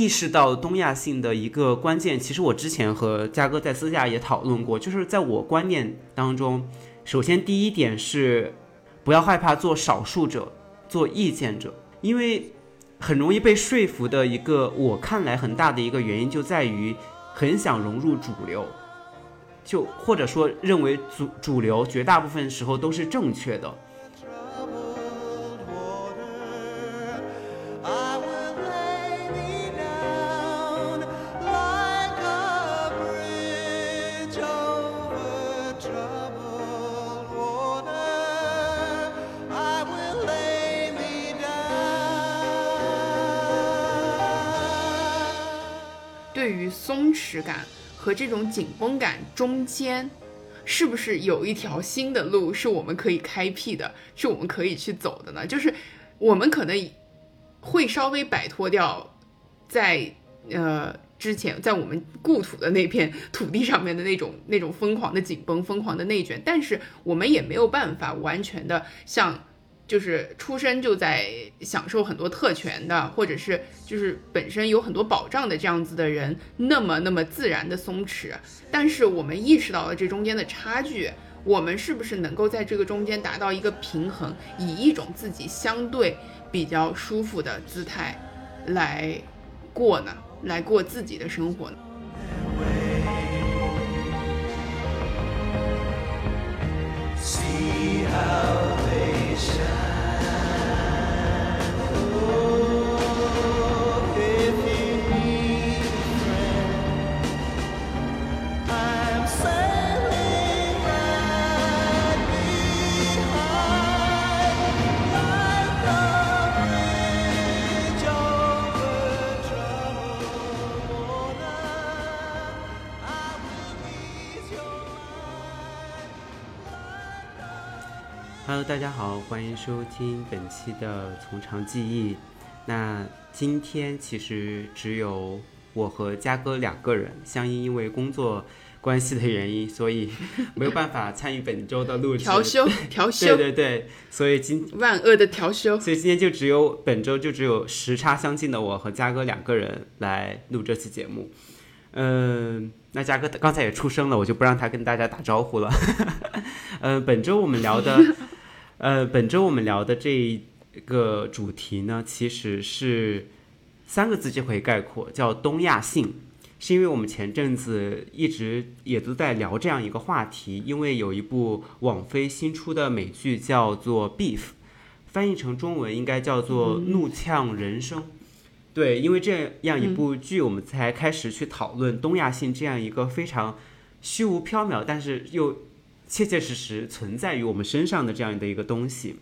意识到东亚性的一个关键，其实我之前和嘉哥在私下也讨论过，就是在我观念当中，首先第一点是不要害怕做少数者，做意见者，因为很容易被说服的一个我看来很大的一个原因就在于很想融入主流，就或者说认为主主流绝大部分时候都是正确的。松弛感和这种紧绷感中间，是不是有一条新的路是我们可以开辟的，是我们可以去走的呢？就是我们可能会稍微摆脱掉在呃之前在我们故土的那片土地上面的那种那种疯狂的紧绷、疯狂的内卷，但是我们也没有办法完全的像。就是出生就在享受很多特权的，或者是就是本身有很多保障的这样子的人，那么那么自然的松弛。但是我们意识到了这中间的差距，我们是不是能够在这个中间达到一个平衡，以一种自己相对比较舒服的姿态来过呢？来过自己的生活呢？Hello，大家好，欢迎收听本期的《从长计议》。那今天其实只有我和嘉哥两个人，相因因为工作关系的原因，所以 没有办法参与本周的录制。调休，调休。对对对，所以今万恶的调休。所以今天就只有本周就只有时差相近的我和嘉哥两个人来录这期节目。嗯，那嘉哥刚才也出声了，我就不让他跟大家打招呼了。嗯，本周我们聊的。呃，本周我们聊的这个主题呢，其实是三个字就可以概括，叫东亚性。是因为我们前阵子一直也都在聊这样一个话题，因为有一部网飞新出的美剧叫做《Beef》，翻译成中文应该叫做《怒呛人生》。对，因为这样一部剧，我们才开始去讨论东亚性这样一个非常虚无缥缈，但是又。切切实实存在于我们身上的这样的一个东西，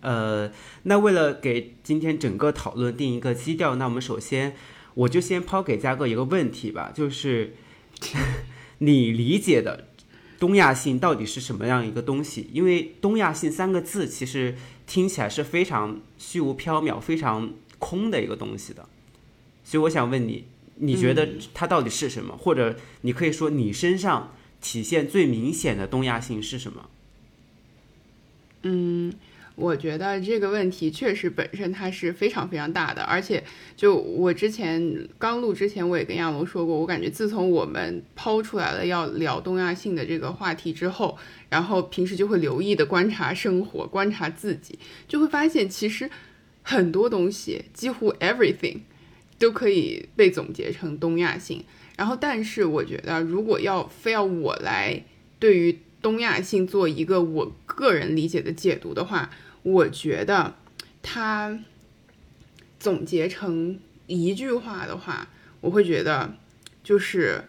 呃，那为了给今天整个讨论定一个基调，那我们首先我就先抛给嘉哥一个问题吧，就是 你理解的东亚性到底是什么样一个东西？因为东亚性三个字其实听起来是非常虚无缥缈、非常空的一个东西的，所以我想问你，你觉得它到底是什么？或者你可以说你身上。体现最明显的东亚性是什么？嗯，我觉得这个问题确实本身它是非常非常大的，而且就我之前刚录之前，我也跟亚龙说过，我感觉自从我们抛出来了要聊东亚性的这个话题之后，然后平时就会留意的观察生活，观察自己，就会发现其实很多东西，几乎 everything 都可以被总结成东亚性。然后，但是我觉得，如果要非要我来对于东亚性做一个我个人理解的解读的话，我觉得它总结成一句话的话，我会觉得就是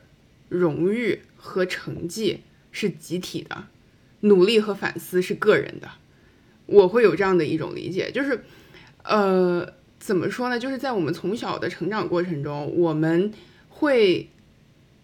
荣誉和成绩是集体的，努力和反思是个人的。我会有这样的一种理解，就是呃，怎么说呢？就是在我们从小的成长过程中，我们会。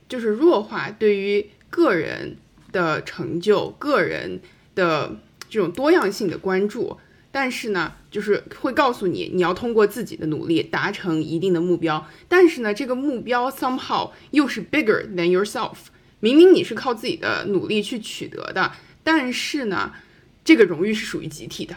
就是弱化对于个人的成就、个人的这种多样性的关注，但是呢，就是会告诉你，你要通过自己的努力达成一定的目标，但是呢，这个目标 somehow 又是 bigger than yourself。明明你是靠自己的努力去取得的，但是呢，这个荣誉是属于集体的，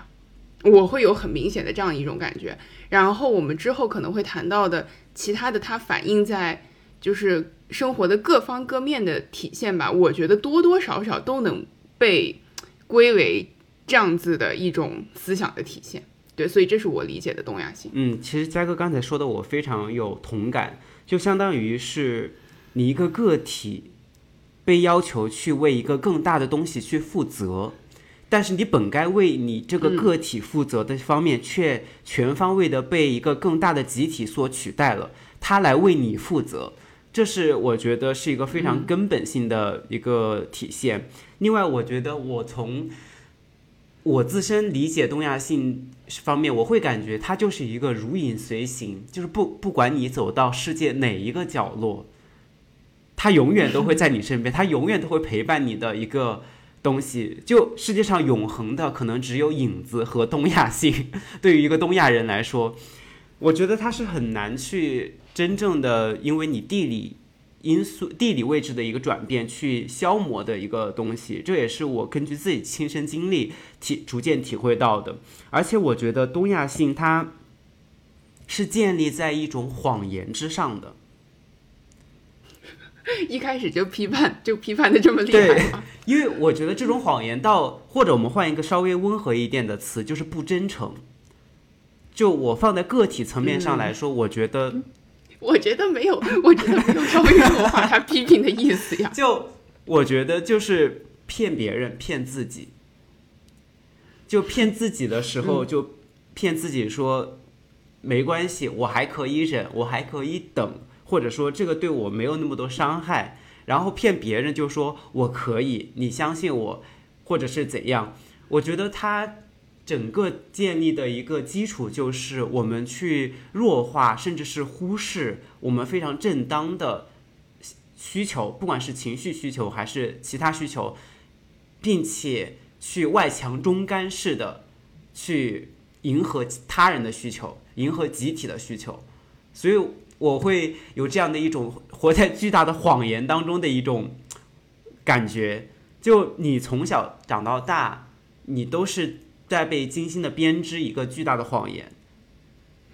我会有很明显的这样一种感觉。然后我们之后可能会谈到的其他的，它反映在就是生活的各方各面的体现吧。我觉得多多少少都能被归为这样子的一种思想的体现。对，所以这是我理解的东亚性。嗯，其实嘉哥刚才说的我非常有同感，就相当于是你一个个体被要求去为一个更大的东西去负责，但是你本该为你这个个体负责的方面，却全方位的被一个更大的集体所取代了，他来为你负责，这是我觉得是一个非常根本性的一个体现。另外，我觉得我从我自身理解东亚性方面，我会感觉它就是一个如影随形，就是不不管你走到世界哪一个角落，它永远都会在你身边，它永远都会陪伴你的一个东西。就世界上永恒的，可能只有影子和东亚性。对于一个东亚人来说，我觉得它是很难去真正的，因为你地理。因素、地理位置的一个转变，去消磨的一个东西，这也是我根据自己亲身经历体逐渐体会到的。而且我觉得东亚性它是建立在一种谎言之上的。一开始就批判，就批判的这么厉害吗？因为我觉得这种谎言到，或者我们换一个稍微温和一点的词，就是不真诚。就我放在个体层面上来说，我觉得。我觉得没有，我觉得没有稍微弱化他批评的意思呀。就我觉得就是骗别人、骗自己。就骗自己的时候，就骗自己说没关系，我还可以忍，我还可以等，或者说这个对我没有那么多伤害。然后骗别人就说我可以，你相信我，或者是怎样？我觉得他。整个建立的一个基础就是我们去弱化，甚至是忽视我们非常正当的需求，不管是情绪需求还是其他需求，并且去外强中干式的去迎合他人的需求，迎合集体的需求。所以我会有这样的一种活在巨大的谎言当中的一种感觉。就你从小长到大，你都是。在被精心的编织一个巨大的谎言，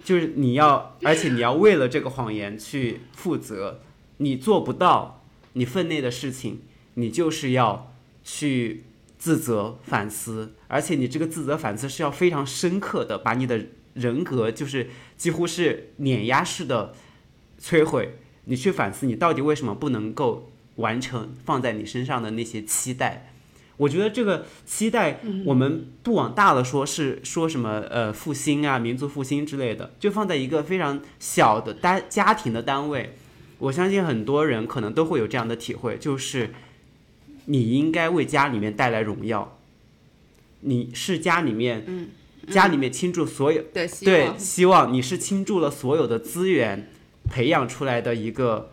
就是你要，而且你要为了这个谎言去负责。你做不到你分内的事情，你就是要去自责反思，而且你这个自责反思是要非常深刻的，把你的人格就是几乎是碾压式的摧毁。你去反思，你到底为什么不能够完成放在你身上的那些期待。我觉得这个期待，我们不往大了说，是说什么呃复兴啊，民族复兴之类的，就放在一个非常小的单家庭的单位，我相信很多人可能都会有这样的体会，就是你应该为家里面带来荣耀，你是家里面，家里面倾注所有对希望，你是倾注了所有的资源培养出来的一个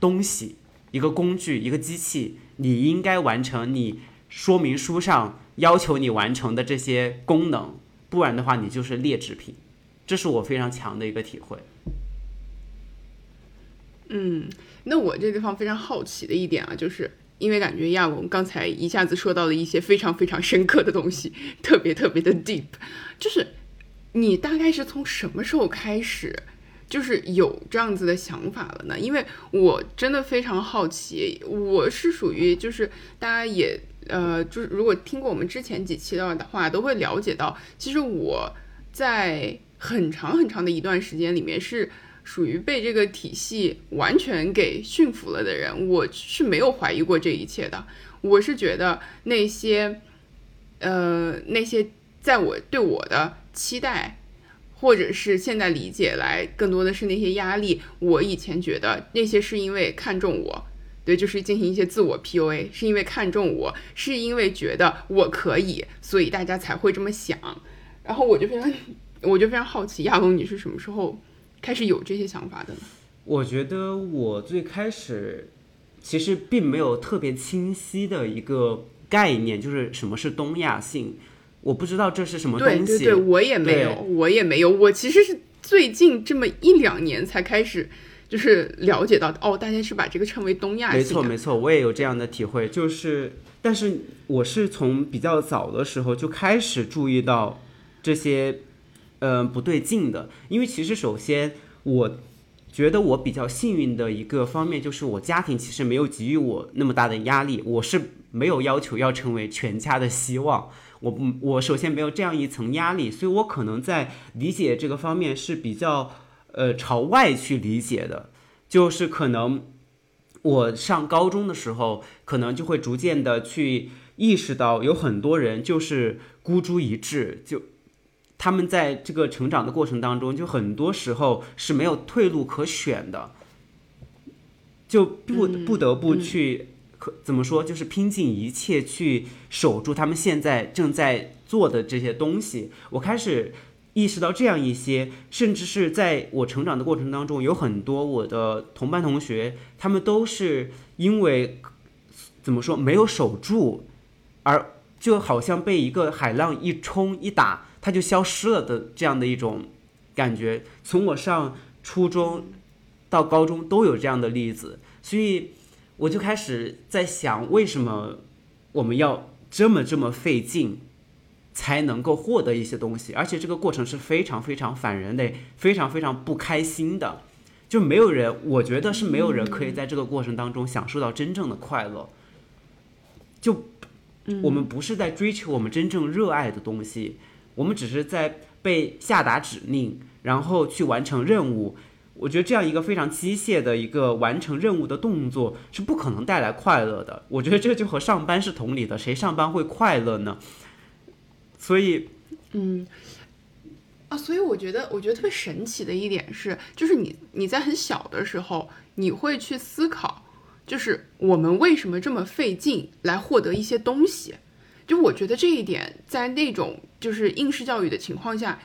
东西，一个工具，一个机器，你应该完成你。说明书上要求你完成的这些功能，不然的话你就是劣质品，这是我非常强的一个体会。嗯，那我这地方非常好奇的一点啊，就是因为感觉亚龙刚才一下子说到了一些非常非常深刻的东西，特别特别的 deep，就是你大概是从什么时候开始？就是有这样子的想法了呢，因为我真的非常好奇，我是属于就是大家也呃，就是如果听过我们之前几期的话，都会了解到，其实我在很长很长的一段时间里面是属于被这个体系完全给驯服了的人，我是没有怀疑过这一切的，我是觉得那些呃那些在我对我的期待。或者是现在理解来，更多的是那些压力。我以前觉得那些是因为看重我，对，就是进行一些自我 PUA，是因为看中我，是因为觉得我可以，所以大家才会这么想。然后我就非常，我就非常好奇，亚龙，你是什么时候开始有这些想法的呢？我觉得我最开始其实并没有特别清晰的一个概念，就是什么是东亚性。我不知道这是什么东西，对对对，我也没有，我也没有。我其实是最近这么一两年才开始，就是了解到，哦，大家是把这个称为东亚没错没错，我也有这样的体会。就是，但是我是从比较早的时候就开始注意到这些，呃，不对劲的。因为其实首先，我觉得我比较幸运的一个方面就是我家庭其实没有给予我那么大的压力，我是没有要求要成为全家的希望。我不，我首先没有这样一层压力，所以我可能在理解这个方面是比较呃朝外去理解的，就是可能我上高中的时候，可能就会逐渐的去意识到，有很多人就是孤注一掷，就他们在这个成长的过程当中，就很多时候是没有退路可选的，就不不得不去。可怎么说？就是拼尽一切去守住他们现在正在做的这些东西。我开始意识到这样一些，甚至是在我成长的过程当中，有很多我的同班同学，他们都是因为怎么说没有守住，而就好像被一个海浪一冲一打，他就消失了的这样的一种感觉。从我上初中到高中都有这样的例子，所以。我就开始在想，为什么我们要这么这么费劲，才能够获得一些东西？而且这个过程是非常非常反人类、非常非常不开心的。就没有人，我觉得是没有人可以在这个过程当中享受到真正的快乐。就我们不是在追求我们真正热爱的东西，我们只是在被下达指令，然后去完成任务。我觉得这样一个非常机械的一个完成任务的动作是不可能带来快乐的。我觉得这就和上班是同理的，谁上班会快乐呢？所以，嗯，啊，所以我觉得，我觉得特别神奇的一点是，就是你你在很小的时候，你会去思考，就是我们为什么这么费劲来获得一些东西。就我觉得这一点，在那种就是应试教育的情况下。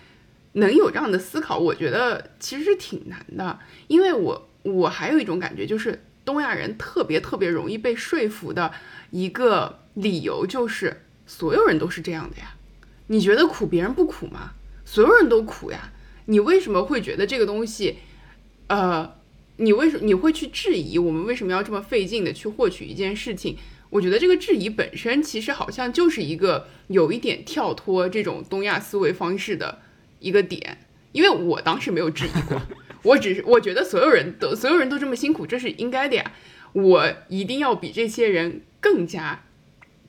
能有这样的思考，我觉得其实是挺难的，因为我我还有一种感觉，就是东亚人特别特别容易被说服的一个理由就是所有人都是这样的呀，你觉得苦别人不苦吗？所有人都苦呀，你为什么会觉得这个东西，呃，你为什么你会去质疑我们为什么要这么费劲的去获取一件事情？我觉得这个质疑本身其实好像就是一个有一点跳脱这种东亚思维方式的。一个点，因为我当时没有质疑过，我只是我觉得所有人都所有人都这么辛苦，这是应该的呀。我一定要比这些人更加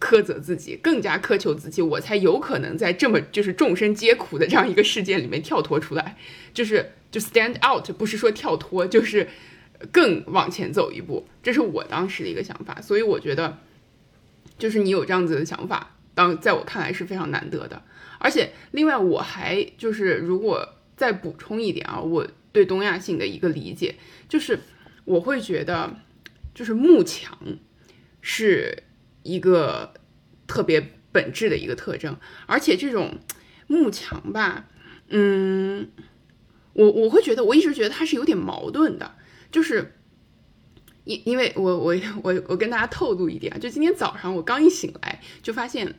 苛责自己，更加苛求自己，我才有可能在这么就是众生皆苦的这样一个世界里面跳脱出来，就是就 stand out，不是说跳脱，就是更往前走一步。这是我当时的一个想法，所以我觉得，就是你有这样子的想法，当在我看来是非常难得的。而且，另外我还就是，如果再补充一点啊，我对东亚性的一个理解，就是我会觉得，就是慕强是一个特别本质的一个特征，而且这种慕强吧，嗯，我我会觉得，我一直觉得它是有点矛盾的，就是因因为我我我我跟大家透露一点啊，就今天早上我刚一醒来就发现。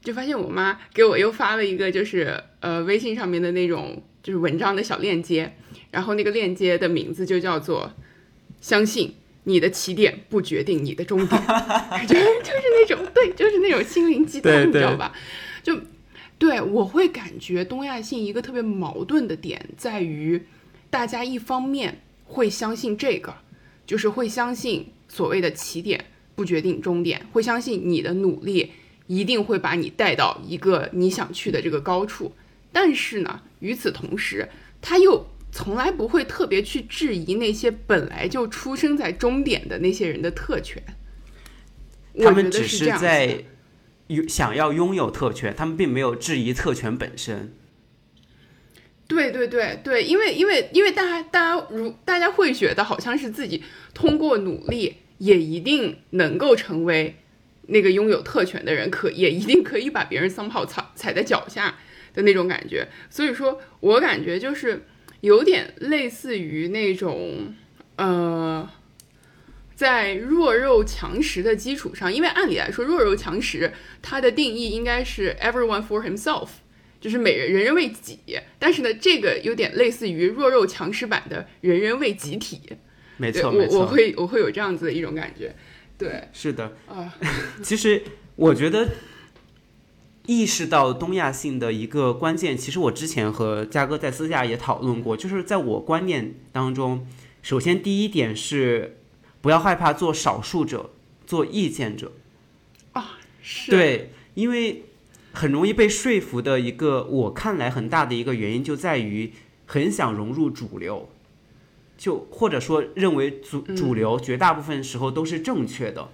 就发现我妈给我又发了一个，就是呃微信上面的那种就是文章的小链接，然后那个链接的名字就叫做“相信。你的起点不决定你的终点”，就就是那种对，就是那种心灵鸡汤，你知道吧？就对我会感觉东亚性一个特别矛盾的点在于，大家一方面会相信这个，就是会相信所谓的起点不决定终点，会相信你的努力。一定会把你带到一个你想去的这个高处，但是呢，与此同时，他又从来不会特别去质疑那些本来就出生在终点的那些人的特权。他们只是在有想要拥有特权，他们并没有质疑特权本身。对对对对，因为因为因为大家大家如大家会觉得好像是自己通过努力也一定能够成为。那个拥有特权的人可也一定可以把别人桑炮踩踩在脚下的那种感觉，所以说我感觉就是有点类似于那种呃，在弱肉强食的基础上，因为按理来说弱肉强食它的定义应该是 everyone for himself，就是每人人人为己，但是呢，这个有点类似于弱肉强食版的人人为集体，没错，我我会我会有这样子的一种感觉。对，是的啊。其实我觉得，意识到东亚性的一个关键，其实我之前和嘉哥在私下也讨论过，就是在我观念当中，首先第一点是不要害怕做少数者，做意见者。啊，是对，因为很容易被说服的一个，我看来很大的一个原因就在于很想融入主流，就或者说认为主主流绝大部分时候都是正确的。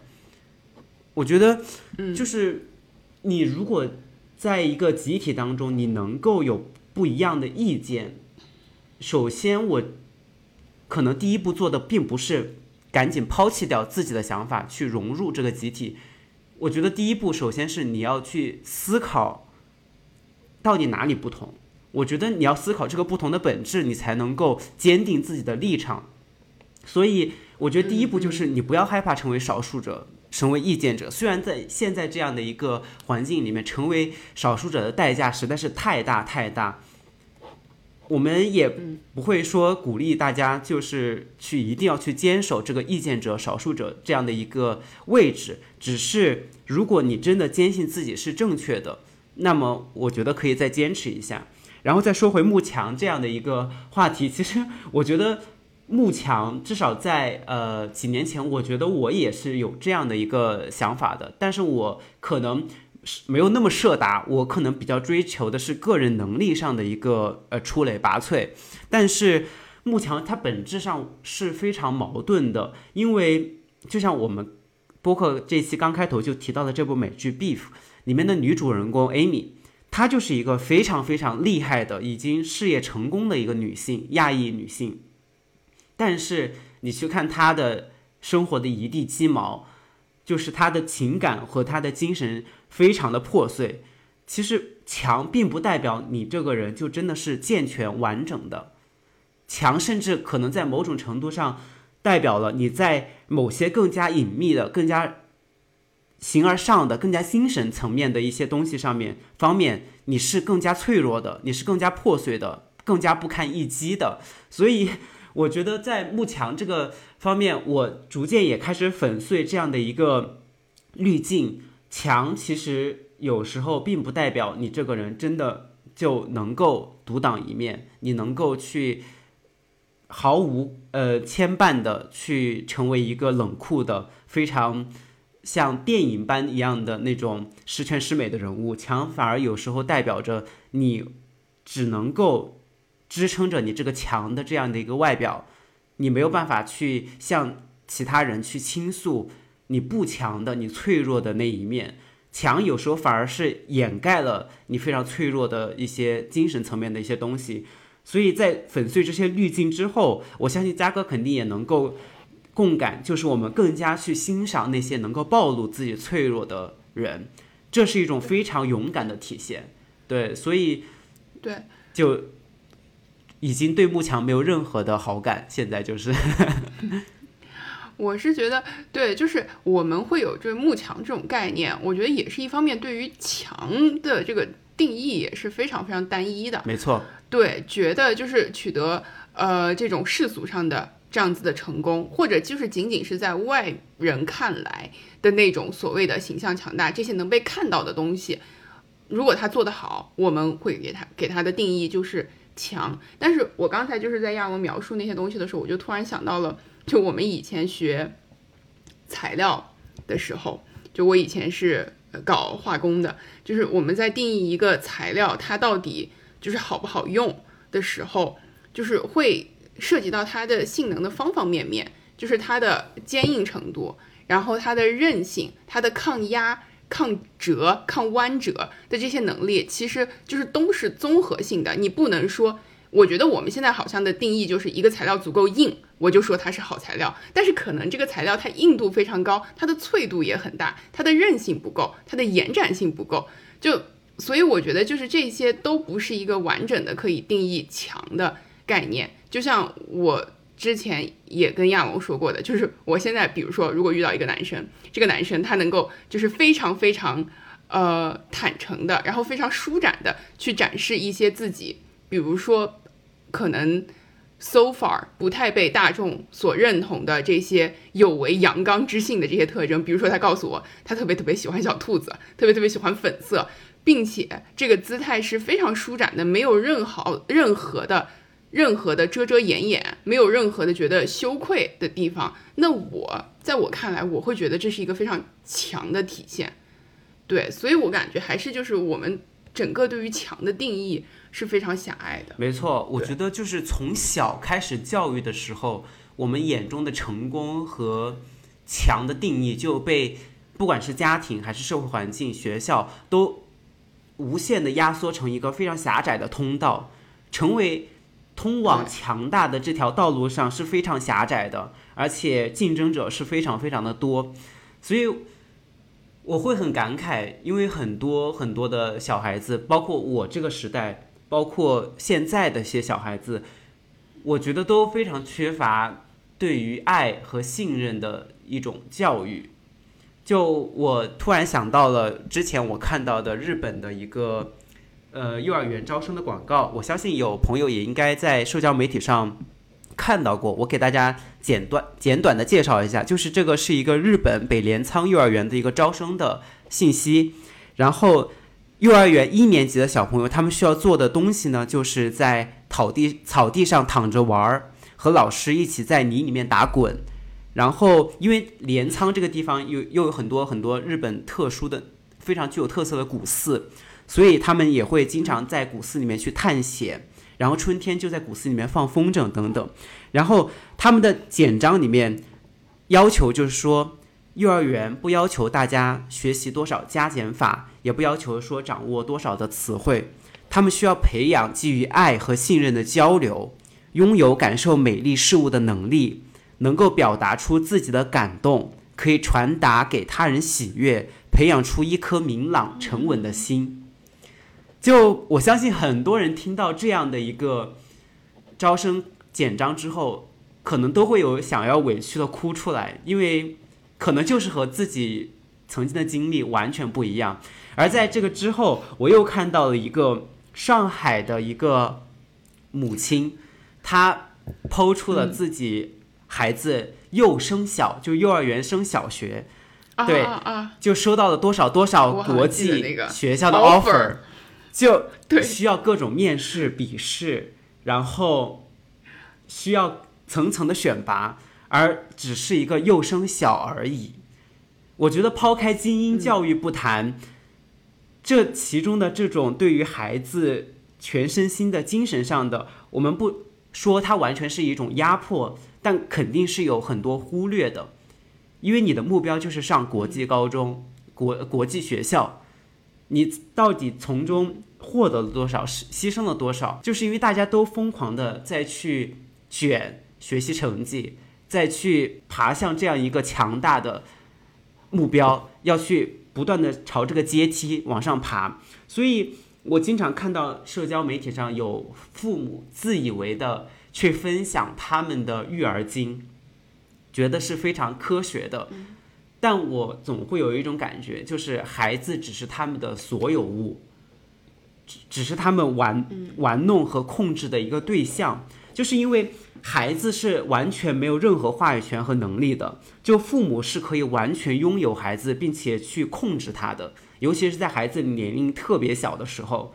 我觉得，就是你如果在一个集体当中，你能够有不一样的意见，首先我可能第一步做的并不是赶紧抛弃掉自己的想法去融入这个集体。我觉得第一步首先是你要去思考，到底哪里不同。我觉得你要思考这个不同的本质，你才能够坚定自己的立场。所以，我觉得第一步就是你不要害怕成为少数者，成为意见者。虽然在现在这样的一个环境里面，成为少数者的代价实在是太大太大。我们也不会说鼓励大家就是去一定要去坚守这个意见者、少数者这样的一个位置。只是如果你真的坚信自己是正确的，那么我觉得可以再坚持一下。然后再说回慕强这样的一个话题，其实我觉得慕强至少在呃几年前，我觉得我也是有这样的一个想法的，但是我可能是。没有那么设达，我可能比较追求的是个人能力上的一个呃出类拔萃，但是慕强它本质上是非常矛盾的，因为就像我们播客这期刚开头就提到的这部美剧《Beef》里面的女主人公 Amy，她就是一个非常非常厉害的，已经事业成功的一个女性，亚裔女性，但是你去看他的生活的一地鸡毛，就是他的情感和他的精神。非常的破碎，其实强并不代表你这个人就真的是健全完整的，强甚至可能在某种程度上代表了你在某些更加隐秘的、更加形而上的、更加精神层面的一些东西上面方面，你是更加脆弱的，你是更加破碎的，更加不堪一击的。所以，我觉得在慕强这个方面，我逐渐也开始粉碎这样的一个滤镜。强其实有时候并不代表你这个人真的就能够独当一面，你能够去毫无呃牵绊的去成为一个冷酷的、非常像电影般一样的那种十全十美的人物。强反而有时候代表着你只能够支撑着你这个强的这样的一个外表，你没有办法去向其他人去倾诉。你不强的，你脆弱的那一面，强有时候反而是掩盖了你非常脆弱的一些精神层面的一些东西。所以在粉碎这些滤镜之后，我相信嘉哥肯定也能够共感，就是我们更加去欣赏那些能够暴露自己脆弱的人，这是一种非常勇敢的体现。对，所以对，就已经对幕墙没有任何的好感，现在就是。我是觉得，对，就是我们会有这个慕强这种概念，我觉得也是一方面，对于墙的这个定义也是非常非常单一的。没错，对，觉得就是取得呃这种世俗上的这样子的成功，或者就是仅仅是在外人看来的那种所谓的形象强大，这些能被看到的东西，如果他做得好，我们会给他给他的定义就是强。但是我刚才就是在亚文描述那些东西的时候，我就突然想到了。就我们以前学材料的时候，就我以前是搞化工的，就是我们在定义一个材料它到底就是好不好用的时候，就是会涉及到它的性能的方方面面，就是它的坚硬程度，然后它的韧性、它的抗压、抗折、抗弯折的这些能力，其实就是都是综合性的。你不能说，我觉得我们现在好像的定义就是一个材料足够硬。我就说它是好材料，但是可能这个材料它硬度非常高，它的脆度也很大，它的韧性不够，它的延展性不够，就所以我觉得就是这些都不是一个完整的可以定义强的概念。就像我之前也跟亚龙说过的，就是我现在比如说如果遇到一个男生，这个男生他能够就是非常非常呃坦诚的，然后非常舒展的去展示一些自己，比如说可能。so far 不太被大众所认同的这些有违阳刚之性的这些特征，比如说他告诉我他特别特别喜欢小兔子，特别特别喜欢粉色，并且这个姿态是非常舒展的，没有任何任何的任何的遮遮掩掩，没有任何的觉得羞愧的地方。那我在我看来，我会觉得这是一个非常强的体现。对，所以我感觉还是就是我们整个对于强的定义是非常狭隘的。没错，我觉得就是从小开始教育的时候，我们眼中的成功和强的定义就被不管是家庭还是社会环境、学校都无限的压缩成一个非常狭窄的通道，成为通往强大的这条道路上是非常狭窄的，而且竞争者是非常非常的多，所以。我会很感慨，因为很多很多的小孩子，包括我这个时代，包括现在的些小孩子，我觉得都非常缺乏对于爱和信任的一种教育。就我突然想到了之前我看到的日本的一个呃幼儿园招生的广告，我相信有朋友也应该在社交媒体上。看到过，我给大家简短简短的介绍一下，就是这个是一个日本北镰仓幼儿园的一个招生的信息。然后，幼儿园一年级的小朋友，他们需要做的东西呢，就是在草地草地上躺着玩儿，和老师一起在泥里面打滚。然后，因为镰仓这个地方又又有很多很多日本特殊的、非常具有特色的古寺，所以他们也会经常在古寺里面去探险。然后春天就在古寺里面放风筝等等，然后他们的简章里面要求就是说，幼儿园不要求大家学习多少加减法，也不要求说掌握多少的词汇，他们需要培养基于爱和信任的交流，拥有感受美丽事物的能力，能够表达出自己的感动，可以传达给他人喜悦，培养出一颗明朗沉稳的心。就我相信很多人听到这样的一个招生简章之后，可能都会有想要委屈的哭出来，因为可能就是和自己曾经的经历完全不一样。而在这个之后，我又看到了一个上海的一个母亲，她抛出了自己孩子幼升小，就幼儿园升小学，对，就收到了多少多少国际学校的 offer。就需要各种面试、笔试，然后需要层层的选拔，而只是一个幼升小而已。我觉得抛开精英教育不谈，这其中的这种对于孩子全身心的精神上的，我们不说它完全是一种压迫，但肯定是有很多忽略的，因为你的目标就是上国际高中、国国际学校。你到底从中获得了多少？是牺牲了多少？就是因为大家都疯狂的在去卷学习成绩，再去爬向这样一个强大的目标，要去不断的朝这个阶梯往上爬。所以我经常看到社交媒体上有父母自以为的去分享他们的育儿经，觉得是非常科学的。但我总会有一种感觉，就是孩子只是他们的所有物，只只是他们玩玩弄和控制的一个对象。就是因为孩子是完全没有任何话语权和能力的，就父母是可以完全拥有孩子，并且去控制他的，尤其是在孩子年龄特别小的时候。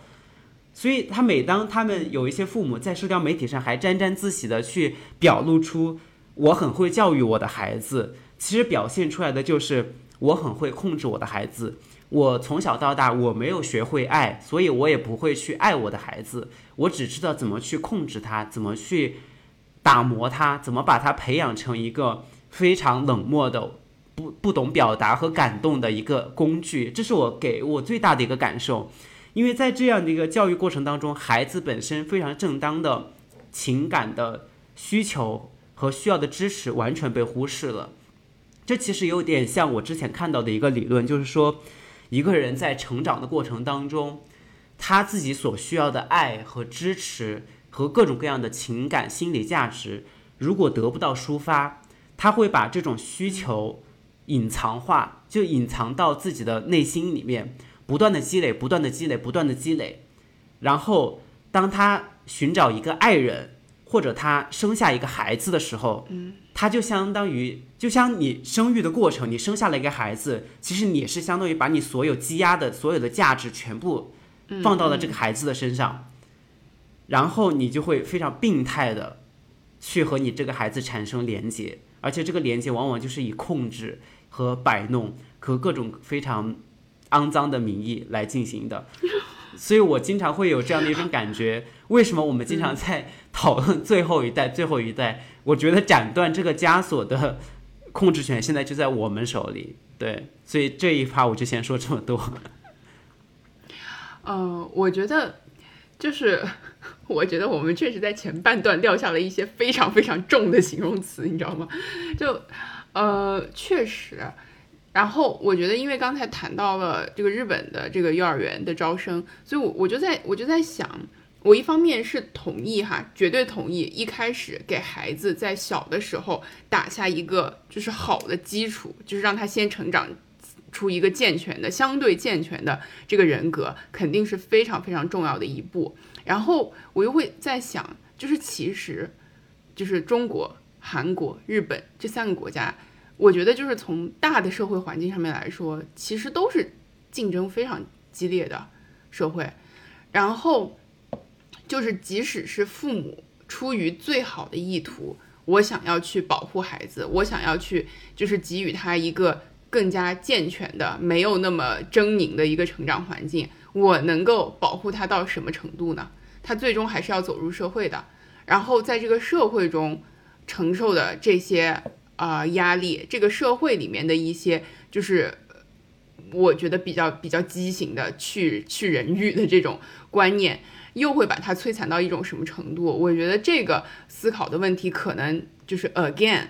所以，他每当他们有一些父母在社交媒体上还沾沾自喜的去表露出我很会教育我的孩子。其实表现出来的就是我很会控制我的孩子。我从小到大我没有学会爱，所以我也不会去爱我的孩子。我只知道怎么去控制他，怎么去打磨他，怎么把他培养成一个非常冷漠的、不不懂表达和感动的一个工具。这是我给我最大的一个感受。因为在这样的一个教育过程当中，孩子本身非常正当的情感的需求和需要的支持完全被忽视了。这其实有点像我之前看到的一个理论，就是说，一个人在成长的过程当中，他自己所需要的爱和支持和各种各样的情感、心理价值，如果得不到抒发，他会把这种需求隐藏化，就隐藏到自己的内心里面，不断的积累，不断的积累，不断的积累，然后当他寻找一个爱人，或者他生下一个孩子的时候，嗯，他就相当于就像你生育的过程，你生下了一个孩子，其实你是相当于把你所有积压的所有的价值全部放到了这个孩子的身上，然后你就会非常病态的去和你这个孩子产生连接，而且这个连接往往就是以控制和摆弄和各种非常肮脏的名义来进行的。所以我经常会有这样的一种感觉，为什么我们经常在讨论最后一代、最后一代？我觉得斩断这个枷锁的控制权现在就在我们手里。对，所以这一趴我就先说这么多。嗯，我觉得就是，我觉得我们确实在前半段撂下了一些非常非常重的形容词，你知道吗？就，呃，确实。然后我觉得，因为刚才谈到了这个日本的这个幼儿园的招生，所以我我就在我就在想，我一方面是同意哈，绝对同意，一开始给孩子在小的时候打下一个就是好的基础，就是让他先成长出一个健全的、相对健全的这个人格，肯定是非常非常重要的一步。然后我又会在想，就是其实，就是中国、韩国、日本这三个国家。我觉得就是从大的社会环境上面来说，其实都是竞争非常激烈的社会。然后就是即使是父母出于最好的意图，我想要去保护孩子，我想要去就是给予他一个更加健全的、没有那么狰狞的一个成长环境，我能够保护他到什么程度呢？他最终还是要走入社会的，然后在这个社会中承受的这些。啊，压力，这个社会里面的一些，就是我觉得比较比较畸形的去去人欲的这种观念，又会把它摧残到一种什么程度？我觉得这个思考的问题，可能就是 again，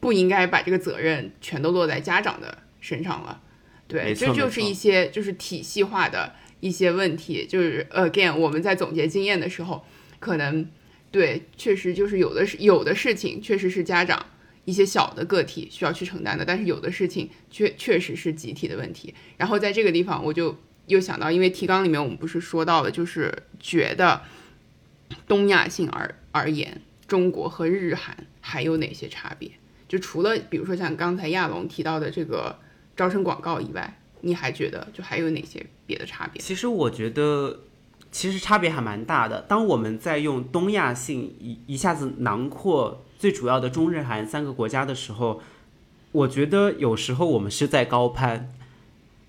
不应该把这个责任全都落在家长的身上了。对，这就是一些就是体系化的一些问题。就是 again，我们在总结经验的时候，可能对，确实就是有的是有的事情，确实是家长。一些小的个体需要去承担的，但是有的事情确确实是集体的问题。然后在这个地方，我就又想到，因为提纲里面我们不是说到了，就是觉得东亚性而而言，中国和日韩还有哪些差别？就除了比如说像刚才亚龙提到的这个招生广告以外，你还觉得就还有哪些别的差别？其实我觉得，其实差别还蛮大的。当我们在用东亚性一一下子囊括。最主要的中日韩三个国家的时候，我觉得有时候我们是在高攀，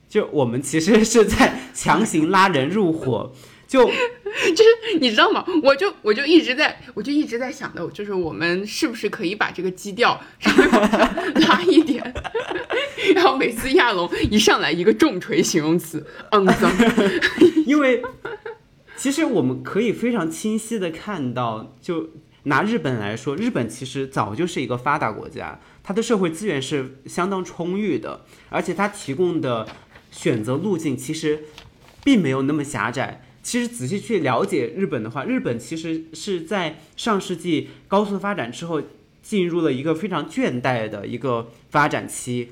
就我们其实是在强行拉人入伙，就 就是你知道吗？我就我就一直在我就一直在想的，就是我们是不是可以把这个基调稍微 拉一点？然后每次亚龙一上来一个重锤形容词，肮脏，因为其实我们可以非常清晰的看到，就。拿日本来说，日本其实早就是一个发达国家，它的社会资源是相当充裕的，而且它提供的选择路径其实并没有那么狭窄。其实仔细去了解日本的话，日本其实是在上世纪高速发展之后，进入了一个非常倦怠的一个发展期，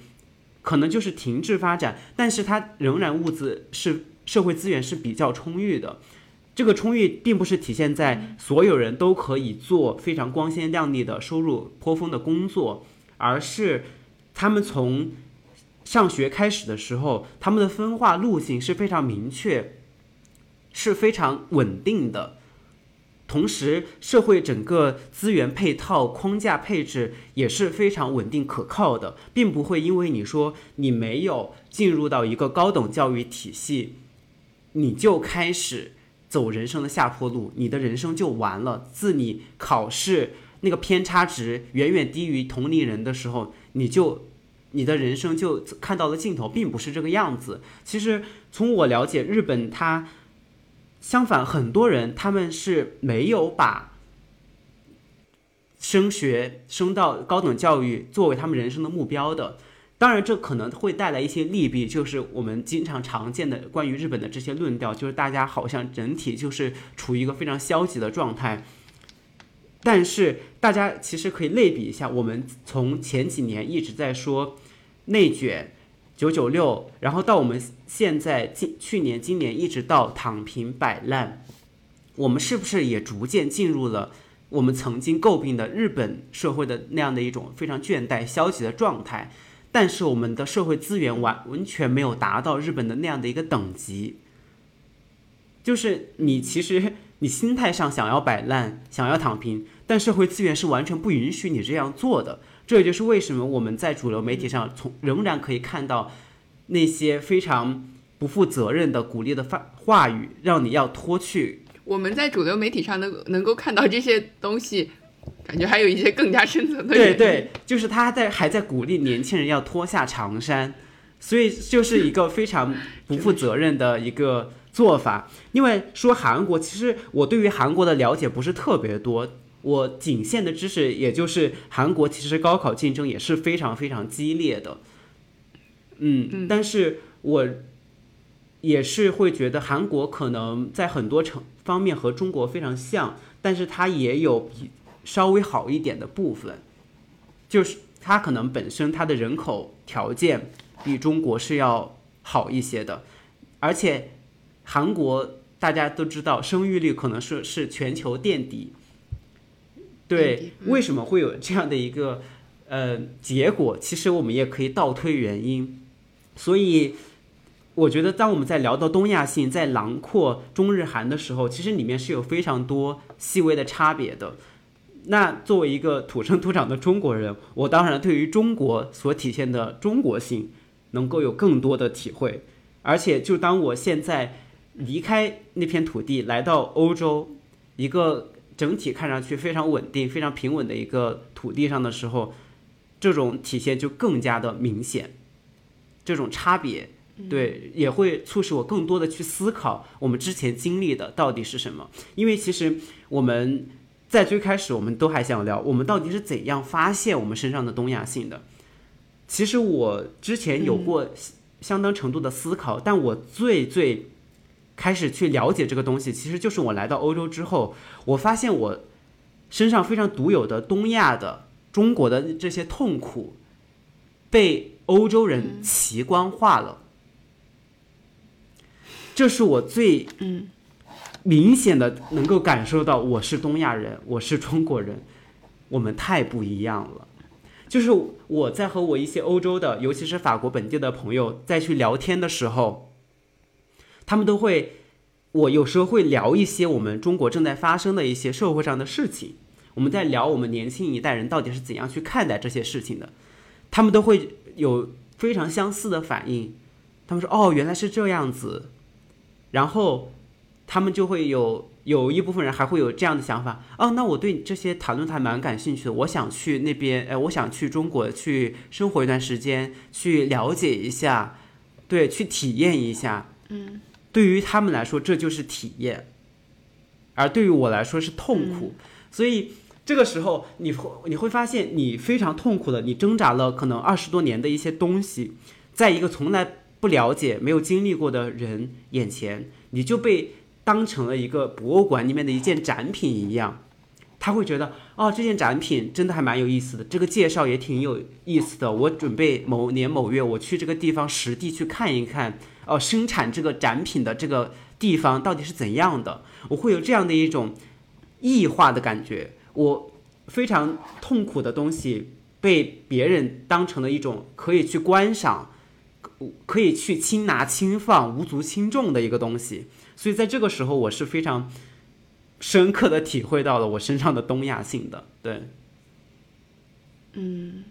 可能就是停滞发展，但是它仍然物资是社会资源是比较充裕的。这个充裕并不是体现在所有人都可以做非常光鲜亮丽的收入颇丰的工作，而是他们从上学开始的时候，他们的分化路径是非常明确，是非常稳定的。同时，社会整个资源配套框架配置也是非常稳定可靠的，并不会因为你说你没有进入到一个高等教育体系，你就开始。走人生的下坡路，你的人生就完了。自你考试那个偏差值远远低于同龄人的时候，你就你的人生就看到了尽头，并不是这个样子。其实从我了解日本，他相反，很多人他们是没有把升学升到高等教育作为他们人生的目标的。当然，这可能会带来一些利弊，就是我们经常常见的关于日本的这些论调，就是大家好像整体就是处于一个非常消极的状态。但是，大家其实可以类比一下，我们从前几年一直在说内卷、九九六，然后到我们现在今去年、今年一直到躺平摆烂，我们是不是也逐渐进入了？我们曾经诟病的日本社会的那样的一种非常倦怠、消极的状态，但是我们的社会资源完完全没有达到日本的那样的一个等级。就是你其实你心态上想要摆烂、想要躺平，但社会资源是完全不允许你这样做的。这也就是为什么我们在主流媒体上从仍然可以看到那些非常不负责任的鼓励的话话语，让你要脱去。我们在主流媒体上能能够看到这些东西，感觉还有一些更加深层的。对对，就是他在还在鼓励年轻人要脱下长衫，所以就是一个非常不负责任的一个做法。因为说韩国，其实我对于韩国的了解不是特别多。我仅限的知识，也就是韩国其实高考竞争也是非常非常激烈的，嗯，但是我也是会觉得韩国可能在很多成方面和中国非常像，但是它也有比稍微好一点的部分，就是它可能本身它的人口条件比中国是要好一些的，而且韩国大家都知道生育率可能是是全球垫底。对，为什么会有这样的一个呃结果？其实我们也可以倒推原因。所以，我觉得当我们在聊到东亚性，在囊括中日韩的时候，其实里面是有非常多细微的差别的。那作为一个土生土长的中国人，我当然对于中国所体现的中国性能够有更多的体会。而且，就当我现在离开那片土地，来到欧洲，一个。整体看上去非常稳定、非常平稳的一个土地上的时候，这种体现就更加的明显。这种差别，对，也会促使我更多的去思考我们之前经历的到底是什么。因为其实我们在最开始，我们都还想聊我们到底是怎样发现我们身上的东亚性的。其实我之前有过相当程度的思考，但我最最。开始去了解这个东西，其实就是我来到欧洲之后，我发现我身上非常独有的东亚的中国的这些痛苦，被欧洲人奇观化了。这是我最明显的能够感受到，我是东亚人，我是中国人，我们太不一样了。就是我在和我一些欧洲的，尤其是法国本地的朋友再去聊天的时候。他们都会，我有时候会聊一些我们中国正在发生的一些社会上的事情。我们在聊我们年轻一代人到底是怎样去看待这些事情的，他们都会有非常相似的反应。他们说：“哦，原来是这样子。”然后他们就会有有一部分人还会有这样的想法：“哦，那我对这些谈论还蛮感兴趣的，我想去那边，哎，我想去中国去生活一段时间，去了解一下，对，去体验一下。”嗯。对于他们来说，这就是体验，而对于我来说是痛苦。所以这个时候，你会你会发现，你非常痛苦的，你挣扎了可能二十多年的一些东西，在一个从来不了解、没有经历过的人眼前，你就被当成了一个博物馆里面的一件展品一样。他会觉得，哦，这件展品真的还蛮有意思的，这个介绍也挺有意思的。我准备某年某月我去这个地方实地去看一看。哦，生产这个展品的这个地方到底是怎样的？我会有这样的一种异化的感觉。我非常痛苦的东西被别人当成了一种可以去观赏、可以去轻拿轻放、无足轻重的一个东西。所以在这个时候，我是非常深刻的体会到了我身上的东亚性的。对，嗯，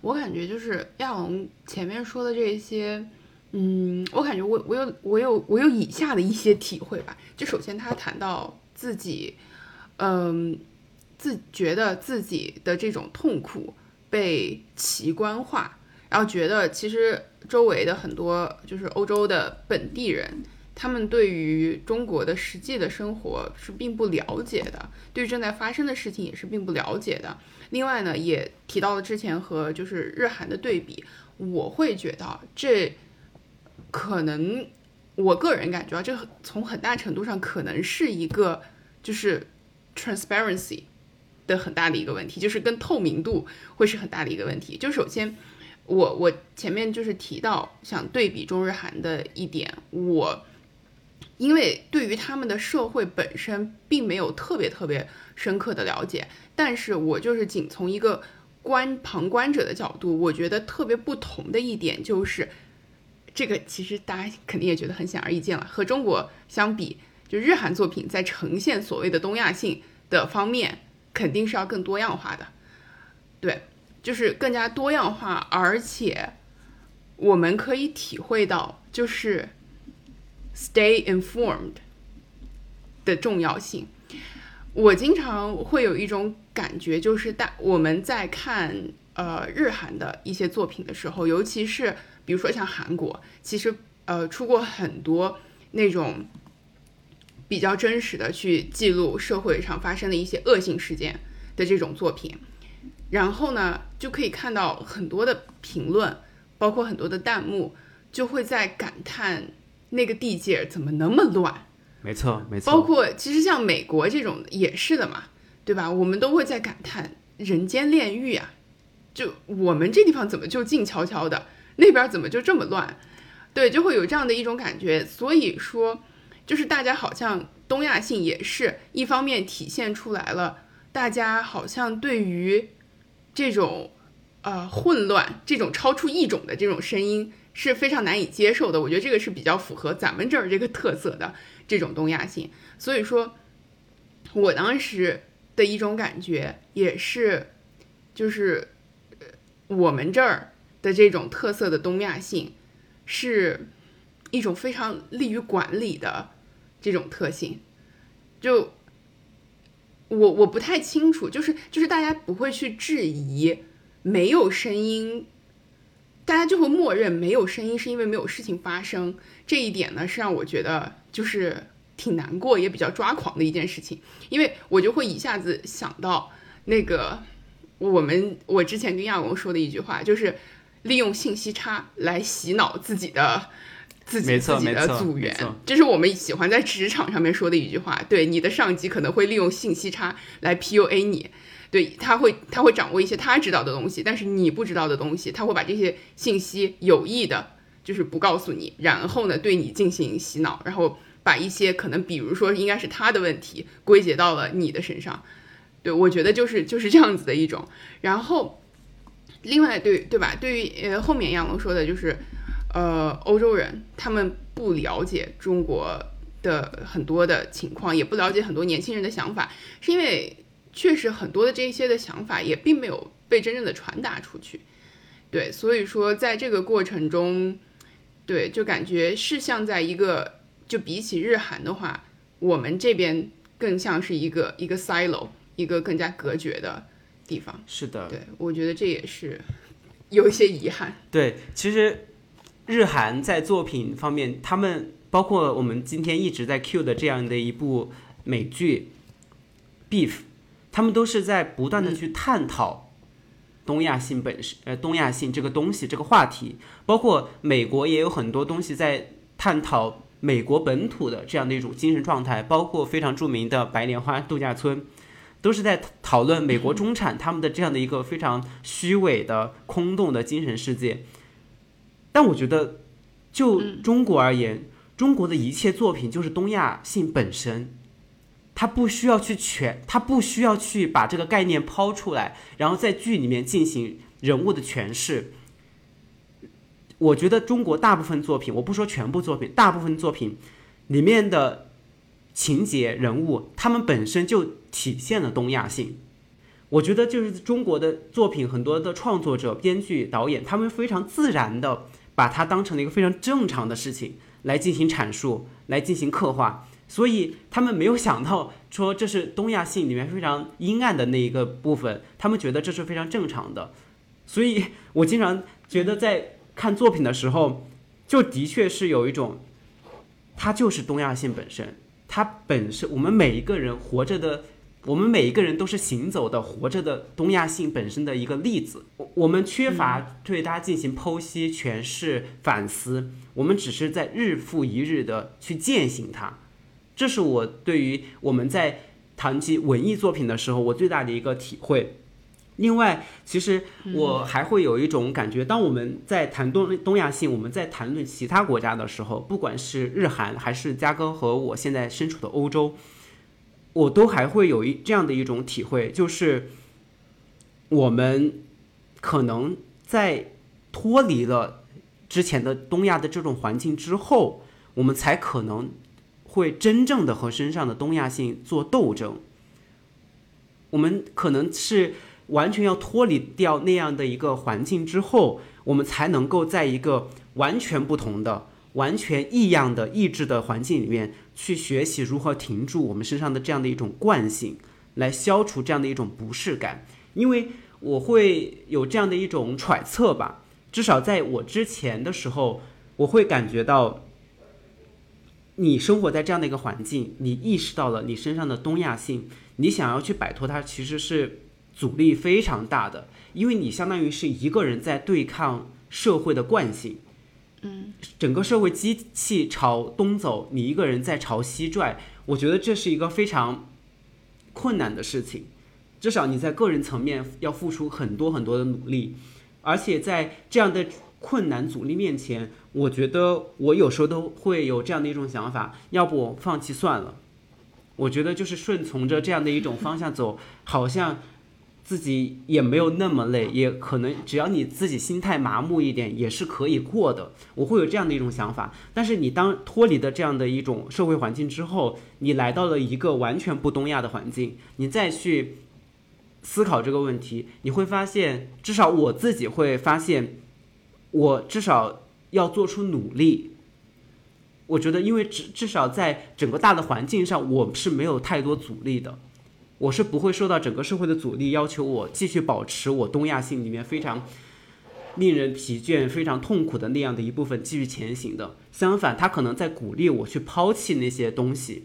我感觉就是亚龙前面说的这些。嗯，我感觉我我有我有我有以下的一些体会吧。就首先他谈到自己，嗯，自觉得自己的这种痛苦被奇观化，然后觉得其实周围的很多就是欧洲的本地人，他们对于中国的实际的生活是并不了解的，对于正在发生的事情也是并不了解的。另外呢，也提到了之前和就是日韩的对比，我会觉得这。可能我个人感觉啊，这从很大程度上可能是一个就是 transparency 的很大的一个问题，就是跟透明度会是很大的一个问题。就首先，我我前面就是提到想对比中日韩的一点，我因为对于他们的社会本身并没有特别特别深刻的了解，但是我就是仅从一个观旁观者的角度，我觉得特别不同的一点就是，这个其实大家肯定也觉得很显而易见了，和中国相比，就日韩作品在呈现所谓的东亚性的方面，肯定是要更多样化的，对，就是更加多样化，而且我们可以体会到就是。Stay informed 的重要性，我经常会有一种感觉，就是大我们在看呃日韩的一些作品的时候，尤其是比如说像韩国，其实呃出过很多那种比较真实的去记录社会上发生的一些恶性事件的这种作品，然后呢就可以看到很多的评论，包括很多的弹幕，就会在感叹。那个地界怎么那么乱？没错，没错。包括其实像美国这种也是的嘛，对吧？我们都会在感叹人间炼狱啊，就我们这地方怎么就静悄悄的，那边怎么就这么乱？对，就会有这样的一种感觉。所以说，就是大家好像东亚性也是一方面体现出来了，大家好像对于这种呃混乱、这种超出异种的这种声音。是非常难以接受的，我觉得这个是比较符合咱们这儿这个特色的这种东亚性，所以说，我当时的一种感觉也是，就是我们这儿的这种特色的东亚性，是一种非常利于管理的这种特性，就我我不太清楚，就是就是大家不会去质疑没有声音。大家就会默认没有声音是因为没有事情发生，这一点呢是让我觉得就是挺难过也比较抓狂的一件事情，因为我就会一下子想到那个我们我之前跟亚龙说的一句话，就是利用信息差来洗脑自己的自己自己的组员，这是我们喜欢在职场上面说的一句话。对你的上级可能会利用信息差来 PUA 你。对他会，他会掌握一些他知道的东西，但是你不知道的东西，他会把这些信息有意的，就是不告诉你，然后呢，对你进行洗脑，然后把一些可能，比如说应该是他的问题，归结到了你的身上。对我觉得就是就是这样子的一种。然后，另外对对吧？对于呃后面杨龙说的就是，呃欧洲人他们不了解中国的很多的情况，也不了解很多年轻人的想法，是因为。确实很多的这些的想法也并没有被真正的传达出去，对，所以说在这个过程中，对，就感觉是像在一个，就比起日韩的话，我们这边更像是一个一个 silo，一个更加隔绝的地方。是的，对，我觉得这也是有一些遗憾。对，其实日韩在作品方面，他们包括我们今天一直在 Q 的这样的一部美剧《Beef》。他们都是在不断的去探讨东亚性本身，呃，东亚性这个东西这个话题，包括美国也有很多东西在探讨美国本土的这样的一种精神状态，包括非常著名的白莲花度假村，都是在讨论美国中产他们的这样的一个非常虚伪的空洞的精神世界。但我觉得，就中国而言，中国的一切作品就是东亚性本身。他不需要去诠，他不需要去把这个概念抛出来，然后在剧里面进行人物的诠释。我觉得中国大部分作品，我不说全部作品，大部分作品里面的情节人物，他们本身就体现了东亚性。我觉得就是中国的作品，很多的创作者、编剧、导演，他们非常自然的把它当成了一个非常正常的事情来进行阐述，来进行刻画。所以他们没有想到说这是东亚性里面非常阴暗的那一个部分，他们觉得这是非常正常的。所以我经常觉得在看作品的时候，就的确是有一种，它就是东亚性本身，它本身我们每一个人活着的，我们每一个人都是行走的活着的东亚性本身的一个例子。我我们缺乏对它进行剖析、诠释、反思，我们只是在日复一日的去践行它。这是我对于我们在谈及文艺作品的时候，我最大的一个体会。另外，其实我还会有一种感觉，当我们在谈东东亚性，我们在谈论其他国家的时候，不管是日韩还是嘉哥和我现在身处的欧洲，我都还会有一这样的一种体会，就是我们可能在脱离了之前的东亚的这种环境之后，我们才可能会真正的和身上的东亚性做斗争。我们可能是。完全要脱离掉那样的一个环境之后，我们才能够在一个完全不同的、完全异样的意志的环境里面去学习如何停住我们身上的这样的一种惯性，来消除这样的一种不适感。因为我会有这样的一种揣测吧，至少在我之前的时候，我会感觉到，你生活在这样的一个环境，你意识到了你身上的东亚性，你想要去摆脱它，其实是。阻力非常大的，因为你相当于是一个人在对抗社会的惯性，嗯，整个社会机器朝东走，你一个人在朝西拽，我觉得这是一个非常困难的事情，至少你在个人层面要付出很多很多的努力，而且在这样的困难阻力面前，我觉得我有时候都会有这样的一种想法，要不放弃算了，我觉得就是顺从着这样的一种方向走，好像。自己也没有那么累，也可能只要你自己心态麻木一点，也是可以过的。我会有这样的一种想法。但是你当脱离的这样的一种社会环境之后，你来到了一个完全不东亚的环境，你再去思考这个问题，你会发现，至少我自己会发现，我至少要做出努力。我觉得，因为至至少在整个大的环境上，我是没有太多阻力的。我是不会受到整个社会的阻力，要求我继续保持我东亚性里面非常令人疲倦、非常痛苦的那样的一部分继续前行的。相反，他可能在鼓励我去抛弃那些东西，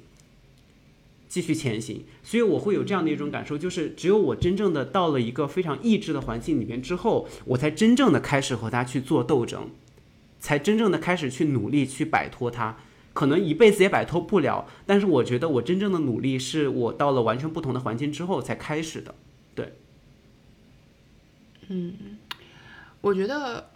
继续前行。所以我会有这样的一种感受，就是只有我真正的到了一个非常抑制的环境里面之后，我才真正的开始和他去做斗争，才真正的开始去努力去摆脱他。可能一辈子也摆脱不了，但是我觉得我真正的努力是我到了完全不同的环境之后才开始的，对。嗯，我觉得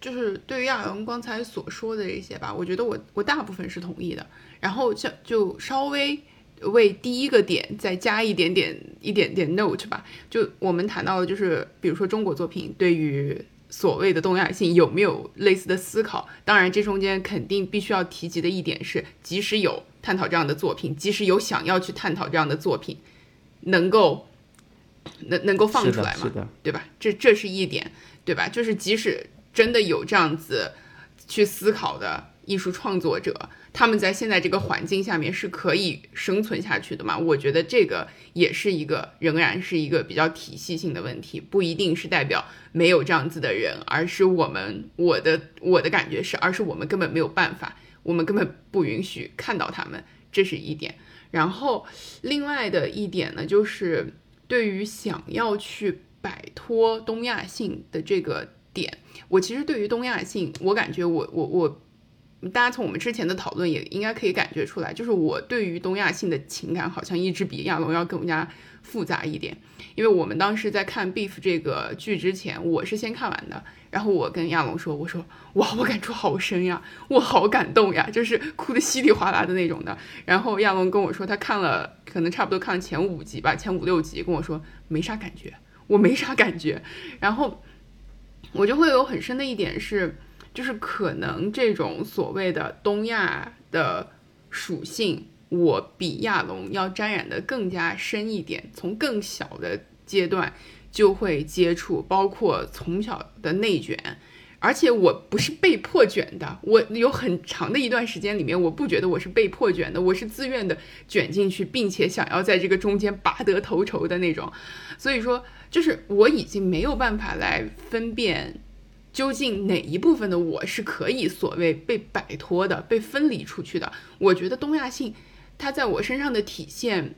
就是对于亚文刚才所说的这些吧，我觉得我我大部分是同意的。然后就就稍微为第一个点再加一点点一点点 note 吧。就我们谈到的就是，比如说中国作品对于。所谓的东亚性有没有类似的思考？当然，这中间肯定必须要提及的一点是，即使有探讨这样的作品，即使有想要去探讨这样的作品，能够能能够放出来吗？对吧？这这是一点，对吧？就是即使真的有这样子去思考的艺术创作者。他们在现在这个环境下面是可以生存下去的吗？我觉得这个也是一个，仍然是一个比较体系性的问题，不一定是代表没有这样子的人，而是我们，我的我的感觉是，而是我们根本没有办法，我们根本不允许看到他们，这是一点。然后另外的一点呢，就是对于想要去摆脱东亚性的这个点，我其实对于东亚性，我感觉我我我。大家从我们之前的讨论也应该可以感觉出来，就是我对于东亚性的情感好像一直比亚龙要更加复杂一点。因为我们当时在看《Beef》这个剧之前，我是先看完的，然后我跟亚龙说：“我说哇，我感触好深呀，我好感动呀，就是哭的稀里哗啦的那种的。”然后亚龙跟我说，他看了可能差不多看了前五集吧，前五六集，跟我说没啥感觉，我没啥感觉。然后我就会有很深的一点是。就是可能这种所谓的东亚的属性，我比亚龙要沾染的更加深一点。从更小的阶段就会接触，包括从小的内卷，而且我不是被迫卷的。我有很长的一段时间里面，我不觉得我是被迫卷的，我是自愿的卷进去，并且想要在这个中间拔得头筹的那种。所以说，就是我已经没有办法来分辨。究竟哪一部分的我是可以所谓被摆脱的、被分离出去的？我觉得东亚性，它在我身上的体现，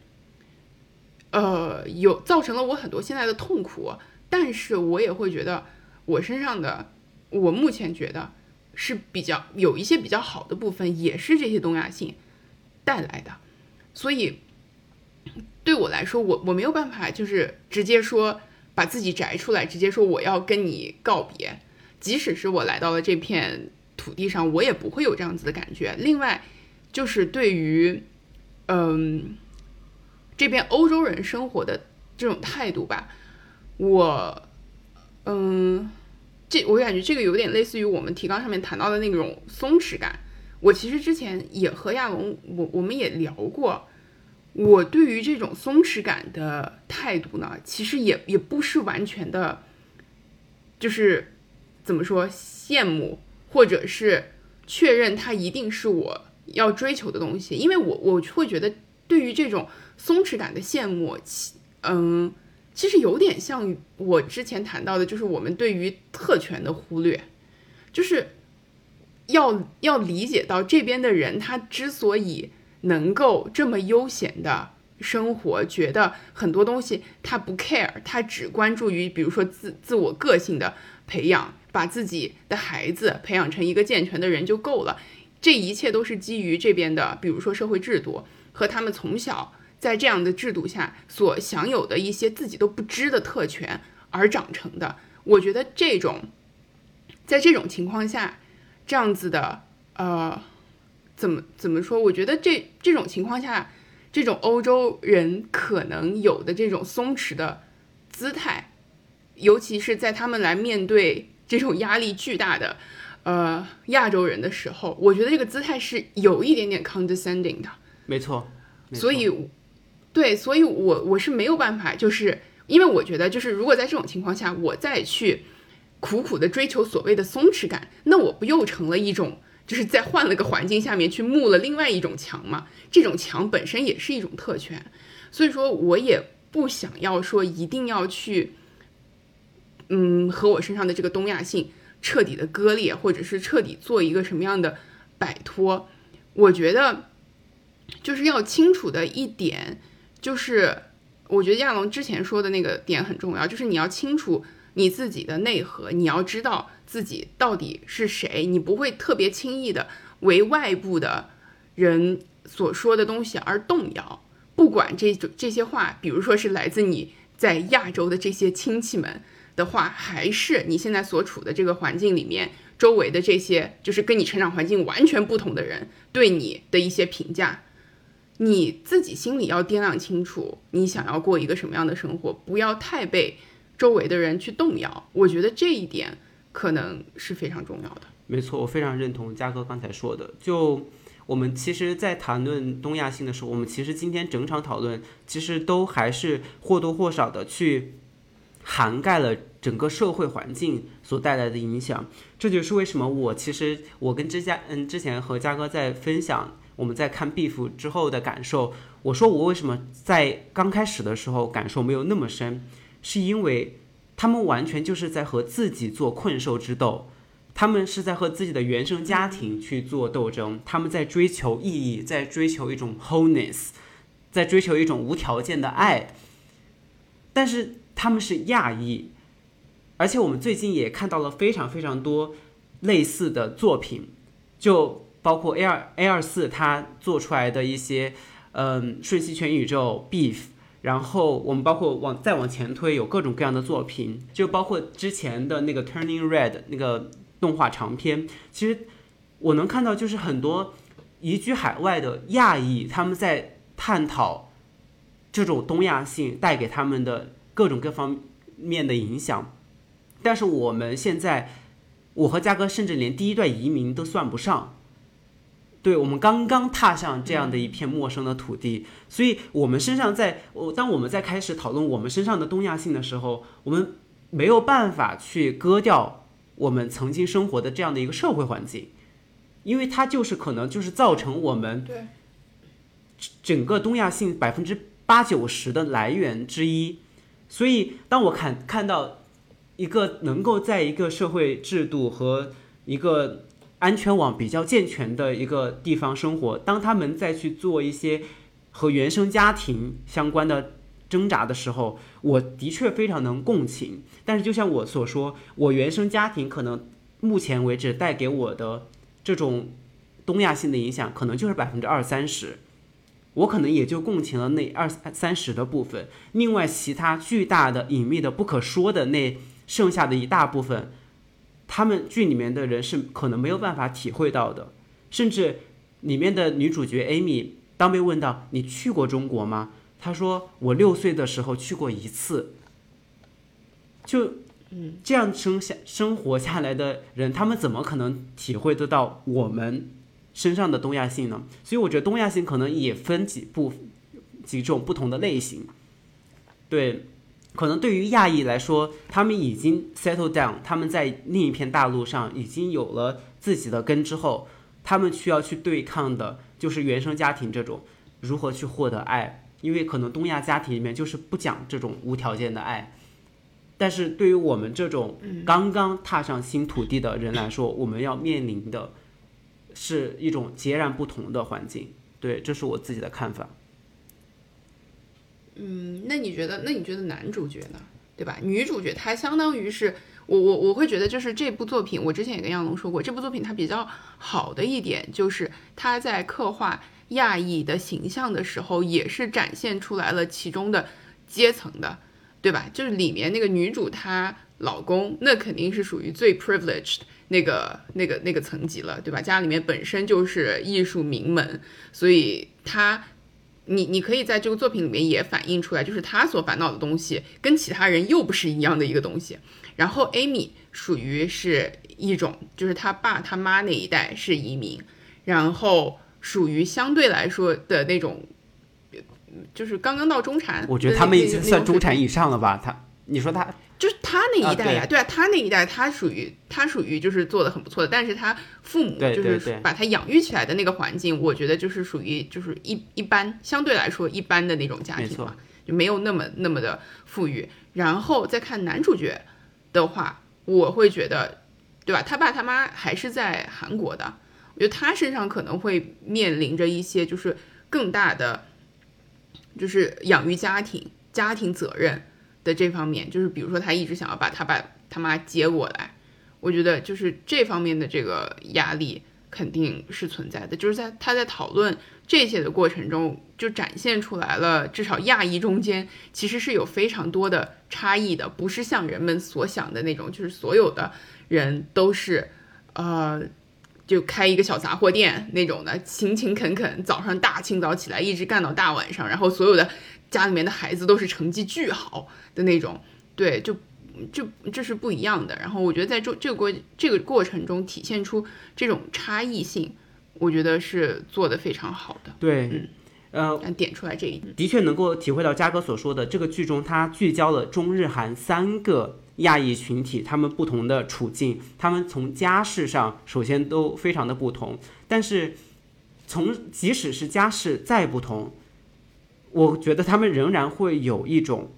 呃，有造成了我很多现在的痛苦。但是我也会觉得，我身上的，我目前觉得是比较有一些比较好的部分，也是这些东亚性带来的。所以对我来说，我我没有办法就是直接说。把自己摘出来，直接说我要跟你告别。即使是我来到了这片土地上，我也不会有这样子的感觉。另外，就是对于，嗯，这边欧洲人生活的这种态度吧，我，嗯，这我感觉这个有点类似于我们提纲上面谈到的那种松弛感。我其实之前也和亚龙，我我们也聊过，我对于这种松弛感的态度呢，其实也也不是完全的，就是怎么说羡慕，或者是确认它一定是我要追求的东西，因为我我会觉得对于这种松弛感的羡慕，其嗯，其实有点像我之前谈到的，就是我们对于特权的忽略，就是。要要理解到这边的人，他之所以能够这么悠闲的生活，觉得很多东西他不 care，他只关注于比如说自自我个性的培养，把自己的孩子培养成一个健全的人就够了。这一切都是基于这边的，比如说社会制度和他们从小在这样的制度下所享有的一些自己都不知的特权而长成的。我觉得这种，在这种情况下。这样子的，呃，怎么怎么说？我觉得这这种情况下，这种欧洲人可能有的这种松弛的姿态，尤其是在他们来面对这种压力巨大的，呃，亚洲人的时候，我觉得这个姿态是有一点点 condescending 的。没错。所以，对，所以我我是没有办法，就是因为我觉得，就是如果在这种情况下，我再去。苦苦的追求所谓的松弛感，那我不又成了一种，就是在换了个环境下面去木了另外一种墙吗？这种墙本身也是一种特权，所以说我也不想要说一定要去，嗯，和我身上的这个东亚性彻底的割裂，或者是彻底做一个什么样的摆脱。我觉得就是要清楚的一点，就是我觉得亚龙之前说的那个点很重要，就是你要清楚。你自己的内核，你要知道自己到底是谁，你不会特别轻易的为外部的人所说的东西而动摇。不管这种这些话，比如说是来自你在亚洲的这些亲戚们的话，还是你现在所处的这个环境里面周围的这些就是跟你成长环境完全不同的人对你的一些评价，你自己心里要掂量清楚，你想要过一个什么样的生活，不要太被。周围的人去动摇，我觉得这一点可能是非常重要的。没错，我非常认同嘉哥刚才说的。就我们其实，在谈论东亚性的时候，我们其实今天整场讨论，其实都还是或多或少的去涵盖了整个社会环境所带来的影响。这就是为什么我其实我跟之家嗯之前和嘉哥在分享我们在看 Beef 之后的感受，我说我为什么在刚开始的时候感受没有那么深。是因为他们完全就是在和自己做困兽之斗，他们是在和自己的原生家庭去做斗争，他们在追求意义，在追求一种 wholeness，在追求一种无条件的爱。但是他们是亚裔，而且我们最近也看到了非常非常多类似的作品，就包括 A 二 A 二四他做出来的一些，嗯，瞬息全宇宙 Beef。然后我们包括往再往前推，有各种各样的作品，就包括之前的那个 Turning Red 那个动画长片。其实我能看到，就是很多移居海外的亚裔，他们在探讨这种东亚性带给他们的各种各方面的影响。但是我们现在，我和嘉哥甚至连第一段移民都算不上。对我们刚刚踏上这样的一片陌生的土地，所以我们身上在我当我们在开始讨论我们身上的东亚性的时候，我们没有办法去割掉我们曾经生活的这样的一个社会环境，因为它就是可能就是造成我们整个东亚性百分之八九十的来源之一。所以当我看看到一个能够在一个社会制度和一个。安全网比较健全的一个地方生活，当他们再去做一些和原生家庭相关的挣扎的时候，我的确非常能共情。但是，就像我所说，我原生家庭可能目前为止带给我的这种东亚性的影响，可能就是百分之二三十。我可能也就共情了那二三十的部分，另外其他巨大的、隐秘的、不可说的那剩下的一大部分，他们剧里面的人是可能没有办法体会到的。甚至里面的女主角 Amy 当被问到“你去过中国吗？”她说：“我六岁的时候去过一次。”就嗯，这样生下生活下来的人，他们怎么可能体会得到我们？身上的东亚性呢？所以我觉得东亚性可能也分几部几种不同的类型。对，可能对于亚裔来说，他们已经 settle down，他们在另一片大陆上已经有了自己的根之后，他们需要去对抗的就是原生家庭这种如何去获得爱，因为可能东亚家庭里面就是不讲这种无条件的爱。但是对于我们这种刚刚踏上新土地的人来说，我们要面临的。是一种截然不同的环境，对，这是我自己的看法。嗯，那你觉得？那你觉得男主角呢？对吧？女主角她相当于是我我我会觉得就是这部作品，我之前也跟杨龙说过，这部作品它比较好的一点就是它在刻画亚裔的形象的时候，也是展现出来了其中的阶层的，对吧？就是里面那个女主她老公，那肯定是属于最 privileged。那个、那个、那个层级了，对吧？家里面本身就是艺术名门，所以他，你你可以在这个作品里面也反映出来，就是他所烦恼的东西跟其他人又不是一样的一个东西。然后 Amy 属于是一种，就是他爸他妈那一代是移民，然后属于相对来说的那种，就是刚刚到中产。我觉得他们已经算中产以上了吧？他，你说他。就是他那一代呀，对啊，他那一代，他属于他属于就是做的很不错的，但是他父母就是把他养育起来的那个环境，我觉得就是属于就是一一般，相对来说一般的那种家庭嘛，就没有那么那么的富裕。然后再看男主角的话，我会觉得，对吧？他爸他妈还是在韩国的，我觉得他身上可能会面临着一些就是更大的，就是养育家庭、家庭责任。的这方面，就是比如说他一直想要把他爸他妈接过来，我觉得就是这方面的这个压力肯定是存在的。就是在他在讨论这些的过程中，就展现出来了，至少亚裔中间其实是有非常多的差异的，不是像人们所想的那种，就是所有的人都是，呃，就开一个小杂货店那种的，勤勤恳恳，早上大清早起来一直干到大晚上，然后所有的。家里面的孩子都是成绩巨好的那种，对，就就这是不一样的。然后我觉得在这这个过这个过程中体现出这种差异性，我觉得是做的非常好的。对，嗯，呃，点出来这一点，的确能够体会到嘉哥所说的这个剧中，它聚焦了中日韩三个亚裔群体，他们不同的处境，他们从家世上首先都非常的不同，但是从即使是家世再不同。我觉得他们仍然会有一种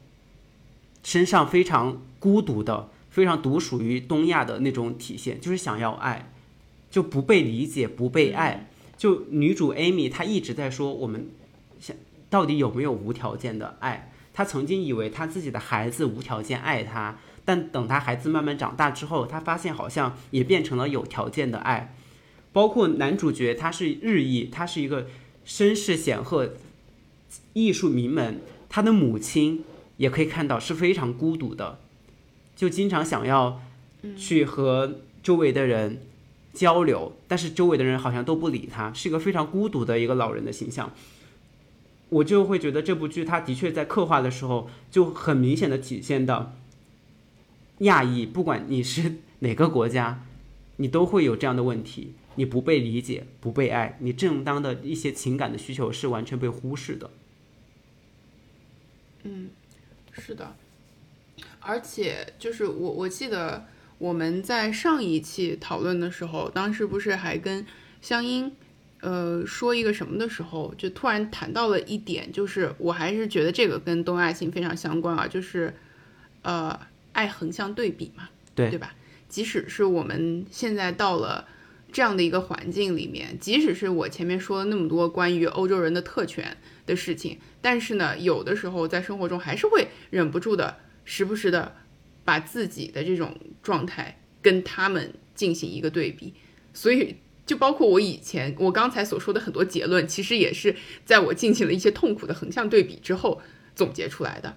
身上非常孤独的、非常独属于东亚的那种体现，就是想要爱，就不被理解、不被爱。就女主 Amy，她一直在说我们想到底有没有无条件的爱？她曾经以为她自己的孩子无条件爱她，但等她孩子慢慢长大之后，她发现好像也变成了有条件的爱。包括男主角，他是日裔，他是一个身世显赫。艺术名门，他的母亲也可以看到是非常孤独的，就经常想要去和周围的人交流，但是周围的人好像都不理他，是一个非常孤独的一个老人的形象。我就会觉得这部剧，它的确在刻画的时候就很明显的体现到亚裔，不管你是哪个国家，你都会有这样的问题，你不被理解，不被爱，你正当的一些情感的需求是完全被忽视的。嗯，是的，而且就是我我记得我们在上一期讨论的时候，当时不是还跟香音呃说一个什么的时候，就突然谈到了一点，就是我还是觉得这个跟东亚性非常相关啊，就是呃爱横向对比嘛，对对吧？即使是我们现在到了这样的一个环境里面，即使是我前面说了那么多关于欧洲人的特权。的事情，但是呢，有的时候在生活中还是会忍不住的，时不时的把自己的这种状态跟他们进行一个对比，所以就包括我以前我刚才所说的很多结论，其实也是在我进行了一些痛苦的横向对比之后总结出来的。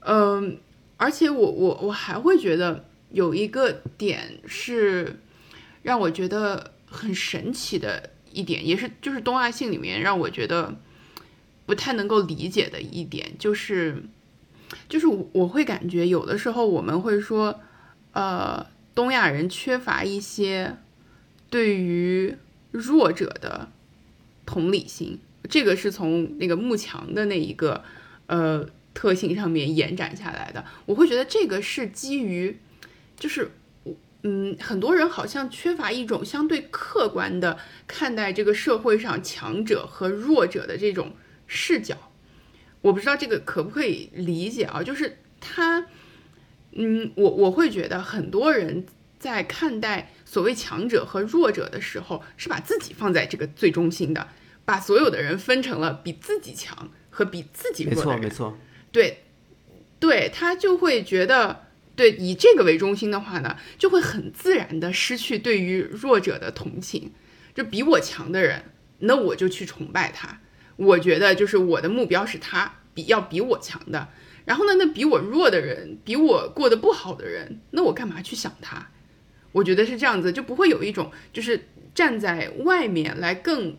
嗯，而且我我我还会觉得有一个点是让我觉得很神奇的一点，也是就是东亚性里面让我觉得不太能够理解的一点，就是就是我我会感觉有的时候我们会说，呃，东亚人缺乏一些。对于弱者的同理心，这个是从那个慕强的那一个呃特性上面延展下来的。我会觉得这个是基于，就是嗯，很多人好像缺乏一种相对客观的看待这个社会上强者和弱者的这种视角。我不知道这个可不可以理解啊？就是他，嗯，我我会觉得很多人在看待。所谓强者和弱者的时候，是把自己放在这个最中心的，把所有的人分成了比自己强和比自己弱的人。没错，没错。对，对他就会觉得，对以这个为中心的话呢，就会很自然的失去对于弱者的同情。就比我强的人，那我就去崇拜他。我觉得就是我的目标是他比要比我强的。然后呢，那比我弱的人，比我过得不好的人，那我干嘛去想他？我觉得是这样子，就不会有一种就是站在外面来更，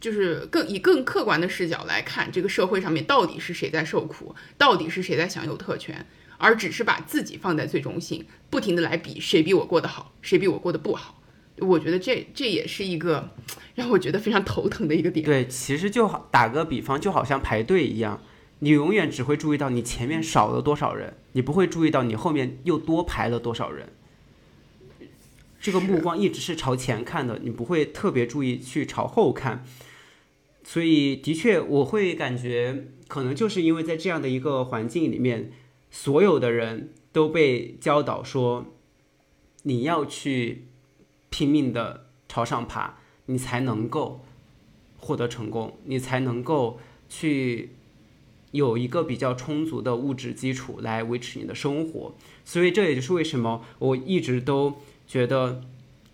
就是更以更客观的视角来看这个社会上面到底是谁在受苦，到底是谁在享有特权，而只是把自己放在最中心，不停的来比谁比我过得好，谁比我过得不好。我觉得这这也是一个让我觉得非常头疼的一个点。对，其实就好打个比方，就好像排队一样，你永远只会注意到你前面少了多少人，你不会注意到你后面又多排了多少人。这个目光一直是朝前看的，你不会特别注意去朝后看，所以的确我会感觉，可能就是因为在这样的一个环境里面，所有的人都被教导说，你要去拼命的朝上爬，你才能够获得成功，你才能够去有一个比较充足的物质基础来维持你的生活，所以这也就是为什么我一直都。觉得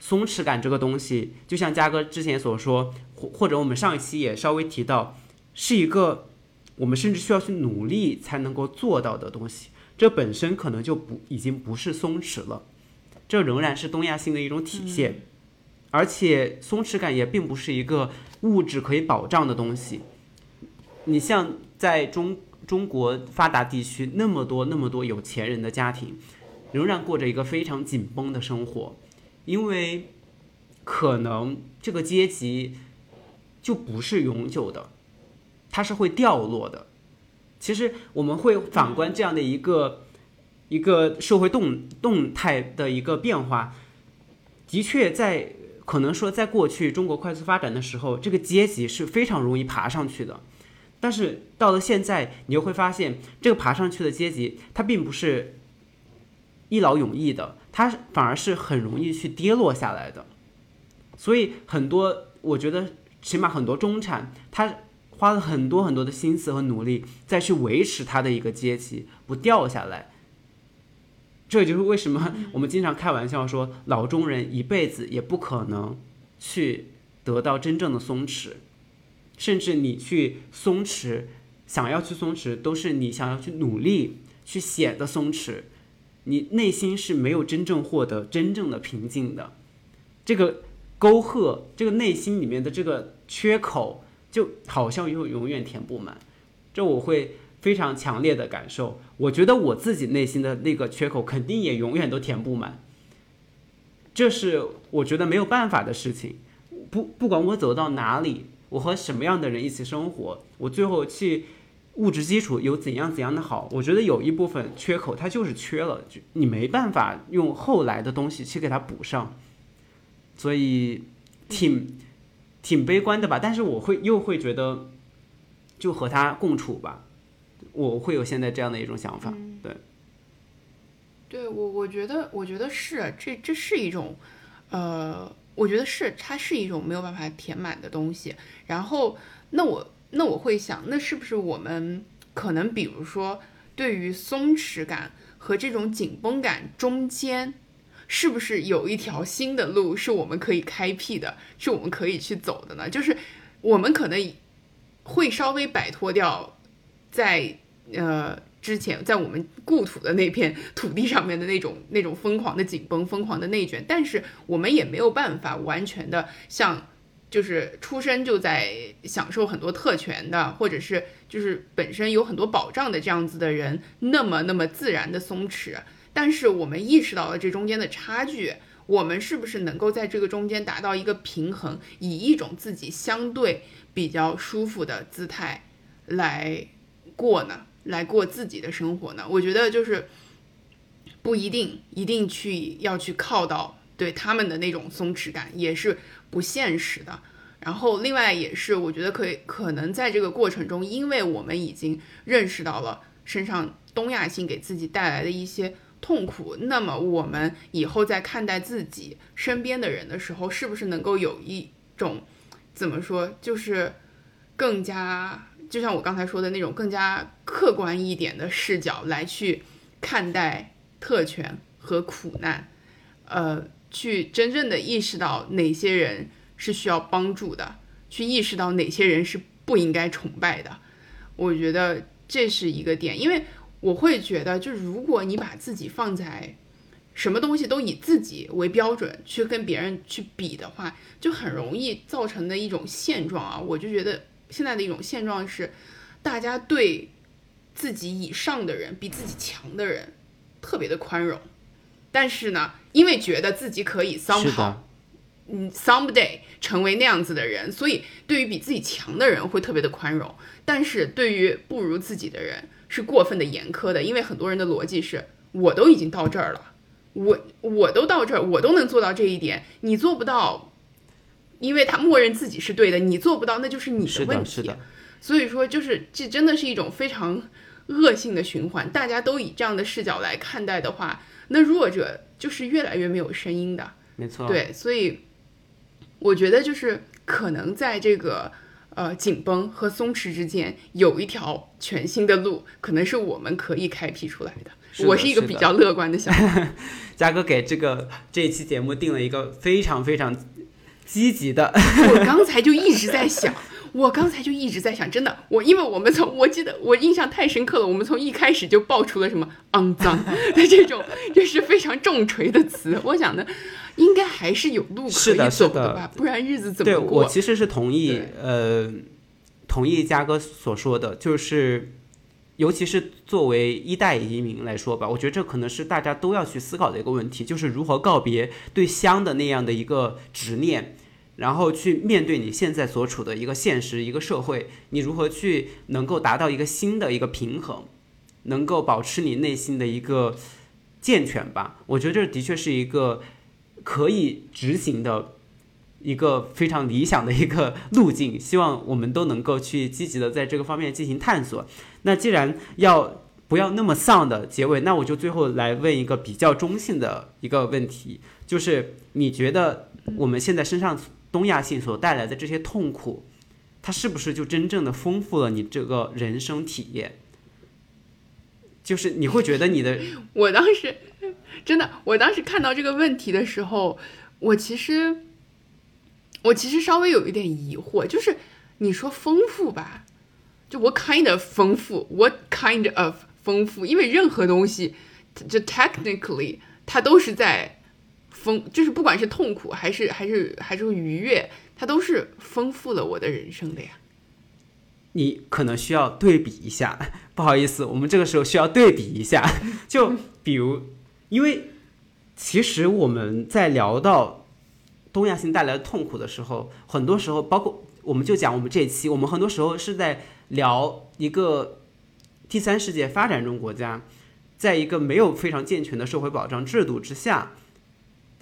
松弛感这个东西，就像嘉哥之前所说，或或者我们上一期也稍微提到，是一个我们甚至需要去努力才能够做到的东西。这本身可能就不已经不是松弛了，这仍然是东亚性的一种体现。而且松弛感也并不是一个物质可以保障的东西。你像在中中国发达地区那么多那么多有钱人的家庭。仍然过着一个非常紧绷的生活，因为可能这个阶级就不是永久的，它是会掉落的。其实我们会反观这样的一个一个社会动动态的一个变化，的确在可能说在过去中国快速发展的时候，这个阶级是非常容易爬上去的。但是到了现在，你又会发现，这个爬上去的阶级，它并不是。一劳永逸的，它反而是很容易去跌落下来的。所以很多，我觉得起码很多中产，他花了很多很多的心思和努力，再去维持他的一个阶级不掉下来。这也就是为什么我们经常开玩笑说，老中人一辈子也不可能去得到真正的松弛，甚至你去松弛，想要去松弛，都是你想要去努力去显得松弛。你内心是没有真正获得真正的平静的，这个沟壑，这个内心里面的这个缺口，就好像又永远填不满，这我会非常强烈的感受。我觉得我自己内心的那个缺口，肯定也永远都填不满。这是我觉得没有办法的事情。不，不管我走到哪里，我和什么样的人一起生活，我最后去。物质基础有怎样怎样的好？我觉得有一部分缺口它就是缺了，就你没办法用后来的东西去给它补上，所以挺挺悲观的吧。但是我会又会觉得，就和他共处吧，我会有现在这样的一种想法。对，对我我觉得我觉得是这这是一种，呃，我觉得是它是一种没有办法填满的东西。然后那我。那我会想，那是不是我们可能，比如说，对于松弛感和这种紧绷感中间，是不是有一条新的路是我们可以开辟的，是我们可以去走的呢？就是我们可能会稍微摆脱掉在呃之前在我们故土的那片土地上面的那种那种疯狂的紧绷、疯狂的内卷，但是我们也没有办法完全的像。就是出生就在享受很多特权的，或者是就是本身有很多保障的这样子的人，那么那么自然的松弛。但是我们意识到了这中间的差距，我们是不是能够在这个中间达到一个平衡，以一种自己相对比较舒服的姿态来过呢？来过自己的生活呢？我觉得就是不一定一定去要去靠到对他们的那种松弛感，也是。不现实的，然后另外也是，我觉得可以可能在这个过程中，因为我们已经认识到了身上东亚性给自己带来的一些痛苦，那么我们以后在看待自己身边的人的时候，是不是能够有一种怎么说，就是更加就像我刚才说的那种更加客观一点的视角来去看待特权和苦难，呃。去真正的意识到哪些人是需要帮助的，去意识到哪些人是不应该崇拜的，我觉得这是一个点，因为我会觉得，就如果你把自己放在什么东西都以自己为标准去跟别人去比的话，就很容易造成的一种现状啊，我就觉得现在的一种现状是，大家对自己以上的人、比自己强的人特别的宽容。但是呢，因为觉得自己可以 somehow，嗯，someday 成为那样子的人，所以对于比自己强的人会特别的宽容，但是对于不如自己的人是过分的严苛的，因为很多人的逻辑是，我都已经到这儿了，我我都到这儿，我都能做到这一点，你做不到，因为他默认自己是对的，你做不到，那就是你的问题。所以说，就是这真的是一种非常恶性的循环。大家都以这样的视角来看待的话。那弱者就是越来越没有声音的，没错。对，所以我觉得就是可能在这个呃紧绷和松弛之间有一条全新的路，可能是我们可以开辟出来的。我是一个比较乐观的想法。嘉哥给这个这一期节目定了一个非常非常积极的。我刚才就一直在想。我刚才就一直在想，真的，我因为我们从我记得我印象太深刻了，我们从一开始就爆出了什么肮脏的 这种就是非常重锤的词。我想呢，应该还是有路可以走的吧，不然日子怎么过？对我其实是同意，呃，同意嘉哥所说的，就是尤其是作为一代移民来说吧，我觉得这可能是大家都要去思考的一个问题，就是如何告别对乡的那样的一个执念。然后去面对你现在所处的一个现实，一个社会，你如何去能够达到一个新的一个平衡，能够保持你内心的一个健全吧？我觉得这的确是一个可以执行的一个非常理想的一个路径。希望我们都能够去积极的在这个方面进行探索。那既然要不要那么丧的结尾，那我就最后来问一个比较中性的一个问题，就是你觉得我们现在身上。东亚性所带来的这些痛苦，它是不是就真正的丰富了你这个人生体验？就是你会觉得你的，我当时真的，我当时看到这个问题的时候，我其实我其实稍微有一点疑惑，就是你说丰富吧，就 what kind of 丰富，what kind of 丰富？因为任何东西，就 technically 它都是在。丰就是不管是痛苦还是还是还是愉悦，它都是丰富了我的人生的呀。你可能需要对比一下，不好意思，我们这个时候需要对比一下。就比如，因为其实我们在聊到东亚性带来的痛苦的时候，很多时候，包括我们就讲我们这一期，我们很多时候是在聊一个第三世界发展中国家，在一个没有非常健全的社会保障制度之下。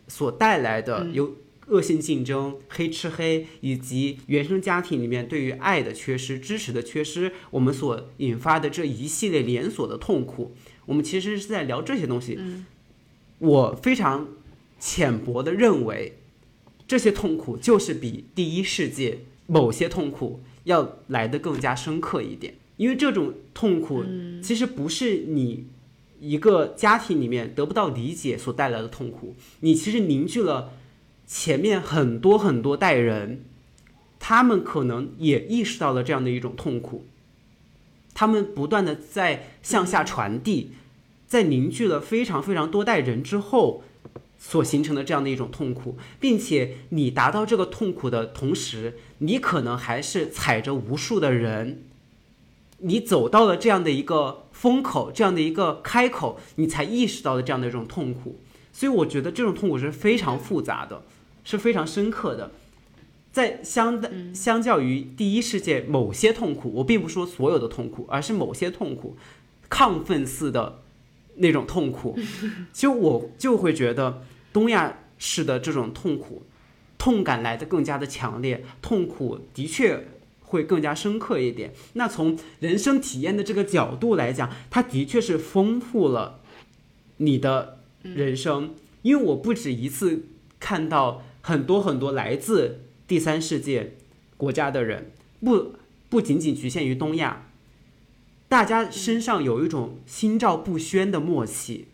所带来的有恶性竞争、黑吃黑，以及原生家庭里面对于爱的缺失、支持的缺失，我们所引发的这一系列连锁的痛苦，我们其实是在聊这些东西。我非常浅薄的认为，这些痛苦就是比第一世界某些痛苦要来的更加深刻一点，因为这种痛苦其实不是你。一个家庭里面得不到理解所带来的痛苦，你其实凝聚了前面很多很多代人，他们可能也意识到了这样的一种痛苦，他们不断的在向下传递，在凝聚了非常非常多代人之后。所形成的这样的一种痛苦，并且你达到这个痛苦的同时，你可能还是踩着无数的人，你走到了这样的一个风口，这样的一个开口，你才意识到了这样的一种痛苦。所以我觉得这种痛苦是非常复杂的，是非常深刻的。在相相较于第一世界某些痛苦，我并不说所有的痛苦，而是某些痛苦，亢奋似的那种痛苦，其实我就会觉得。东亚式的这种痛苦，痛感来的更加的强烈，痛苦的确会更加深刻一点。那从人生体验的这个角度来讲，它的确是丰富了你的人生。因为我不止一次看到很多很多来自第三世界国家的人，不不仅仅局限于东亚，大家身上有一种心照不宣的默契。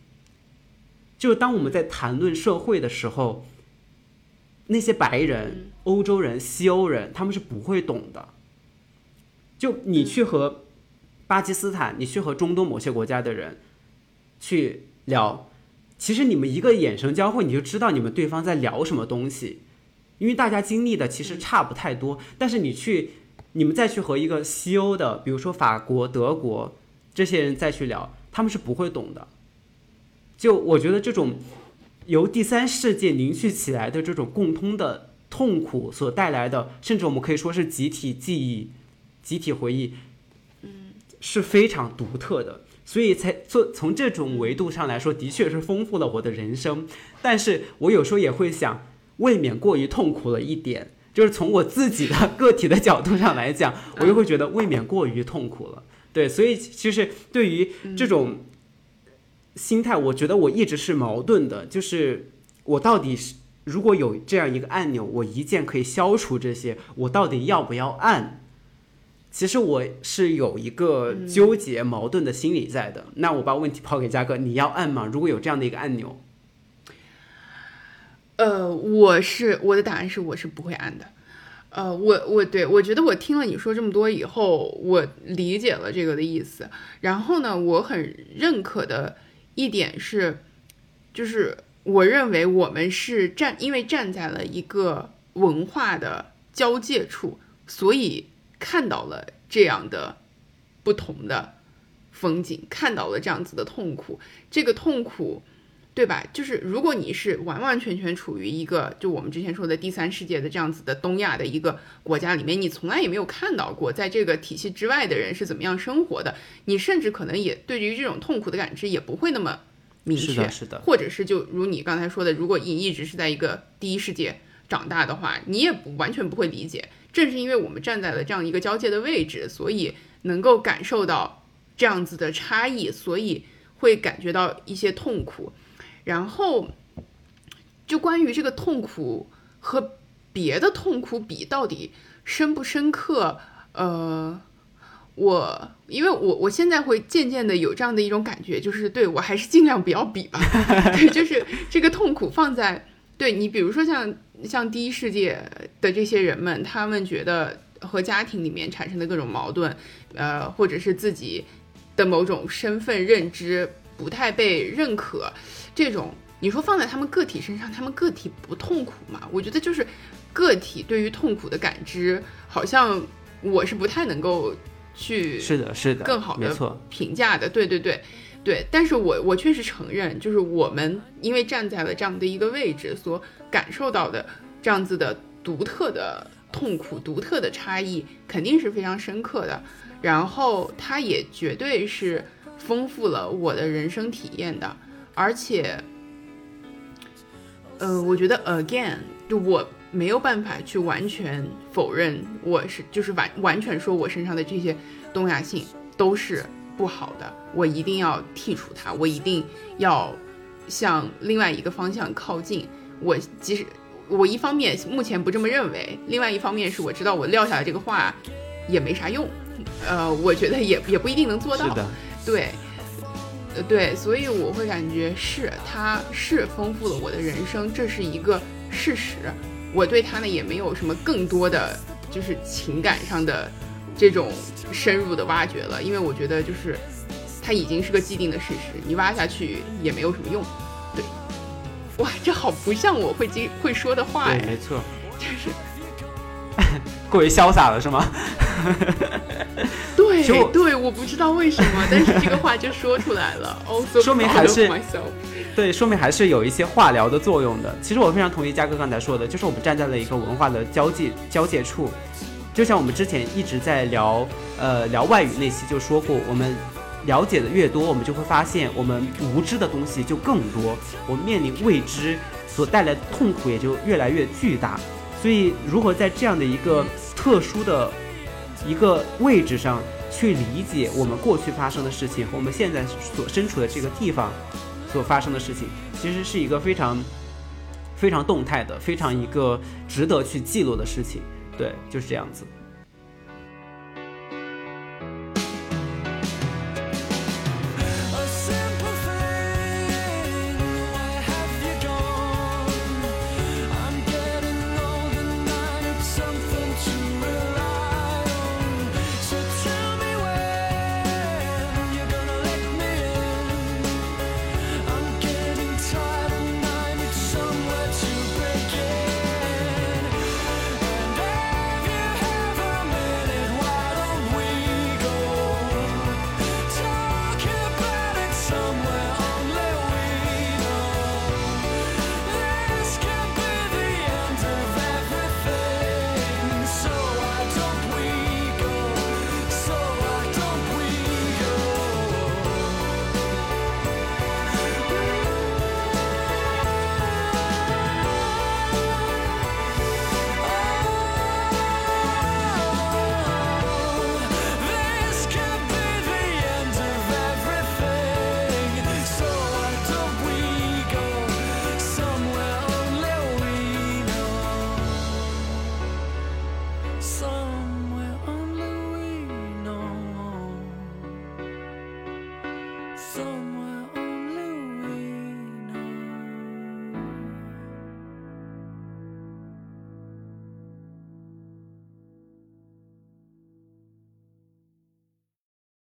就是当我们在谈论社会的时候，那些白人、欧洲人、西欧人，他们是不会懂的。就你去和巴基斯坦，你去和中东某些国家的人去聊，其实你们一个眼神交汇，你就知道你们对方在聊什么东西，因为大家经历的其实差不太多。但是你去，你们再去和一个西欧的，比如说法国、德国这些人再去聊，他们是不会懂的。就我觉得这种由第三世界凝聚起来的这种共通的痛苦所带来的，甚至我们可以说是集体记忆、集体回忆，嗯，是非常独特的。所以才做从这种维度上来说，的确是丰富了我的人生。但是我有时候也会想，未免过于痛苦了一点。就是从我自己的个体的角度上来讲，我又会觉得未免过于痛苦了。对，所以其实对于这种。心态，我觉得我一直是矛盾的，就是我到底是如果有这样一个按钮，我一键可以消除这些，我到底要不要按？其实我是有一个纠结矛盾的心理在的。那我把问题抛给嘉哥，你要按吗？如果有这样的一个按钮，呃，我是我的答案是我是不会按的。呃，我我对我觉得我听了你说这么多以后，我理解了这个的意思。然后呢，我很认可的。一点是，就是我认为我们是站，因为站在了一个文化的交界处，所以看到了这样的不同的风景，看到了这样子的痛苦。这个痛苦，对吧？就是如果你是完完全全处于一个就我们之前说的第三世界的这样子的东亚的一个国家里面，你从来也没有看到过在这个体系之外的人是怎么样生活的，你甚至可能也对于这种痛苦的感知也不会那么明确，是的，或者是就如你刚才说的，如果你一直是在一个第一世界长大的话，你也不完全不会理解。正是因为我们站在了这样一个交界的位置，所以能够感受到这样子的差异，所以会感觉到一些痛苦。然后，就关于这个痛苦和别的痛苦比，到底深不深刻？呃，我因为我我现在会渐渐的有这样的一种感觉，就是对我还是尽量不要比吧。对，就是这个痛苦放在对你，比如说像像第一世界的这些人们，他们觉得和家庭里面产生的各种矛盾，呃，或者是自己的某种身份认知不太被认可。这种你说放在他们个体身上，他们个体不痛苦吗？我觉得就是个体对于痛苦的感知，好像我是不太能够去是的，是的，更好的评价的。对对对对，但是我我确实承认，就是我们因为站在了这样的一个位置，所感受到的这样子的独特的痛苦、独特的差异，肯定是非常深刻的。然后它也绝对是丰富了我的人生体验的。而且，呃，我觉得 again，就我没有办法去完全否认我是，就是完完全说我身上的这些东亚性都是不好的，我一定要剔除它，我一定要向另外一个方向靠近。我即使我一方面目前不这么认为，另外一方面是我知道我撂下来这个话也没啥用，呃，我觉得也也不一定能做到。对。呃，对，所以我会感觉是它是丰富了我的人生，这是一个事实。我对它呢也没有什么更多的就是情感上的这种深入的挖掘了，因为我觉得就是它已经是个既定的事实，你挖下去也没有什么用。对，哇，这好不像我会经会说的话对，呀，没错，就是 过于潇洒了是吗？对对，我不知道为什么，但是这个话就说出来了。Also 说明还是对，说明还是有一些化疗的作用的。其实我非常同意嘉哥刚才说的，就是我们站在了一个文化的交界交界处，就像我们之前一直在聊，呃，聊外语那期就说过，我们了解的越多，我们就会发现我们无知的东西就更多，我们面临未知所带来的痛苦也就越来越巨大。所以，如何在这样的一个特殊的一个位置上去理解我们过去发生的事情和我们现在所身处的这个地方所发生的事情，其实是一个非常非常动态的、非常一个值得去记录的事情。对，就是这样子。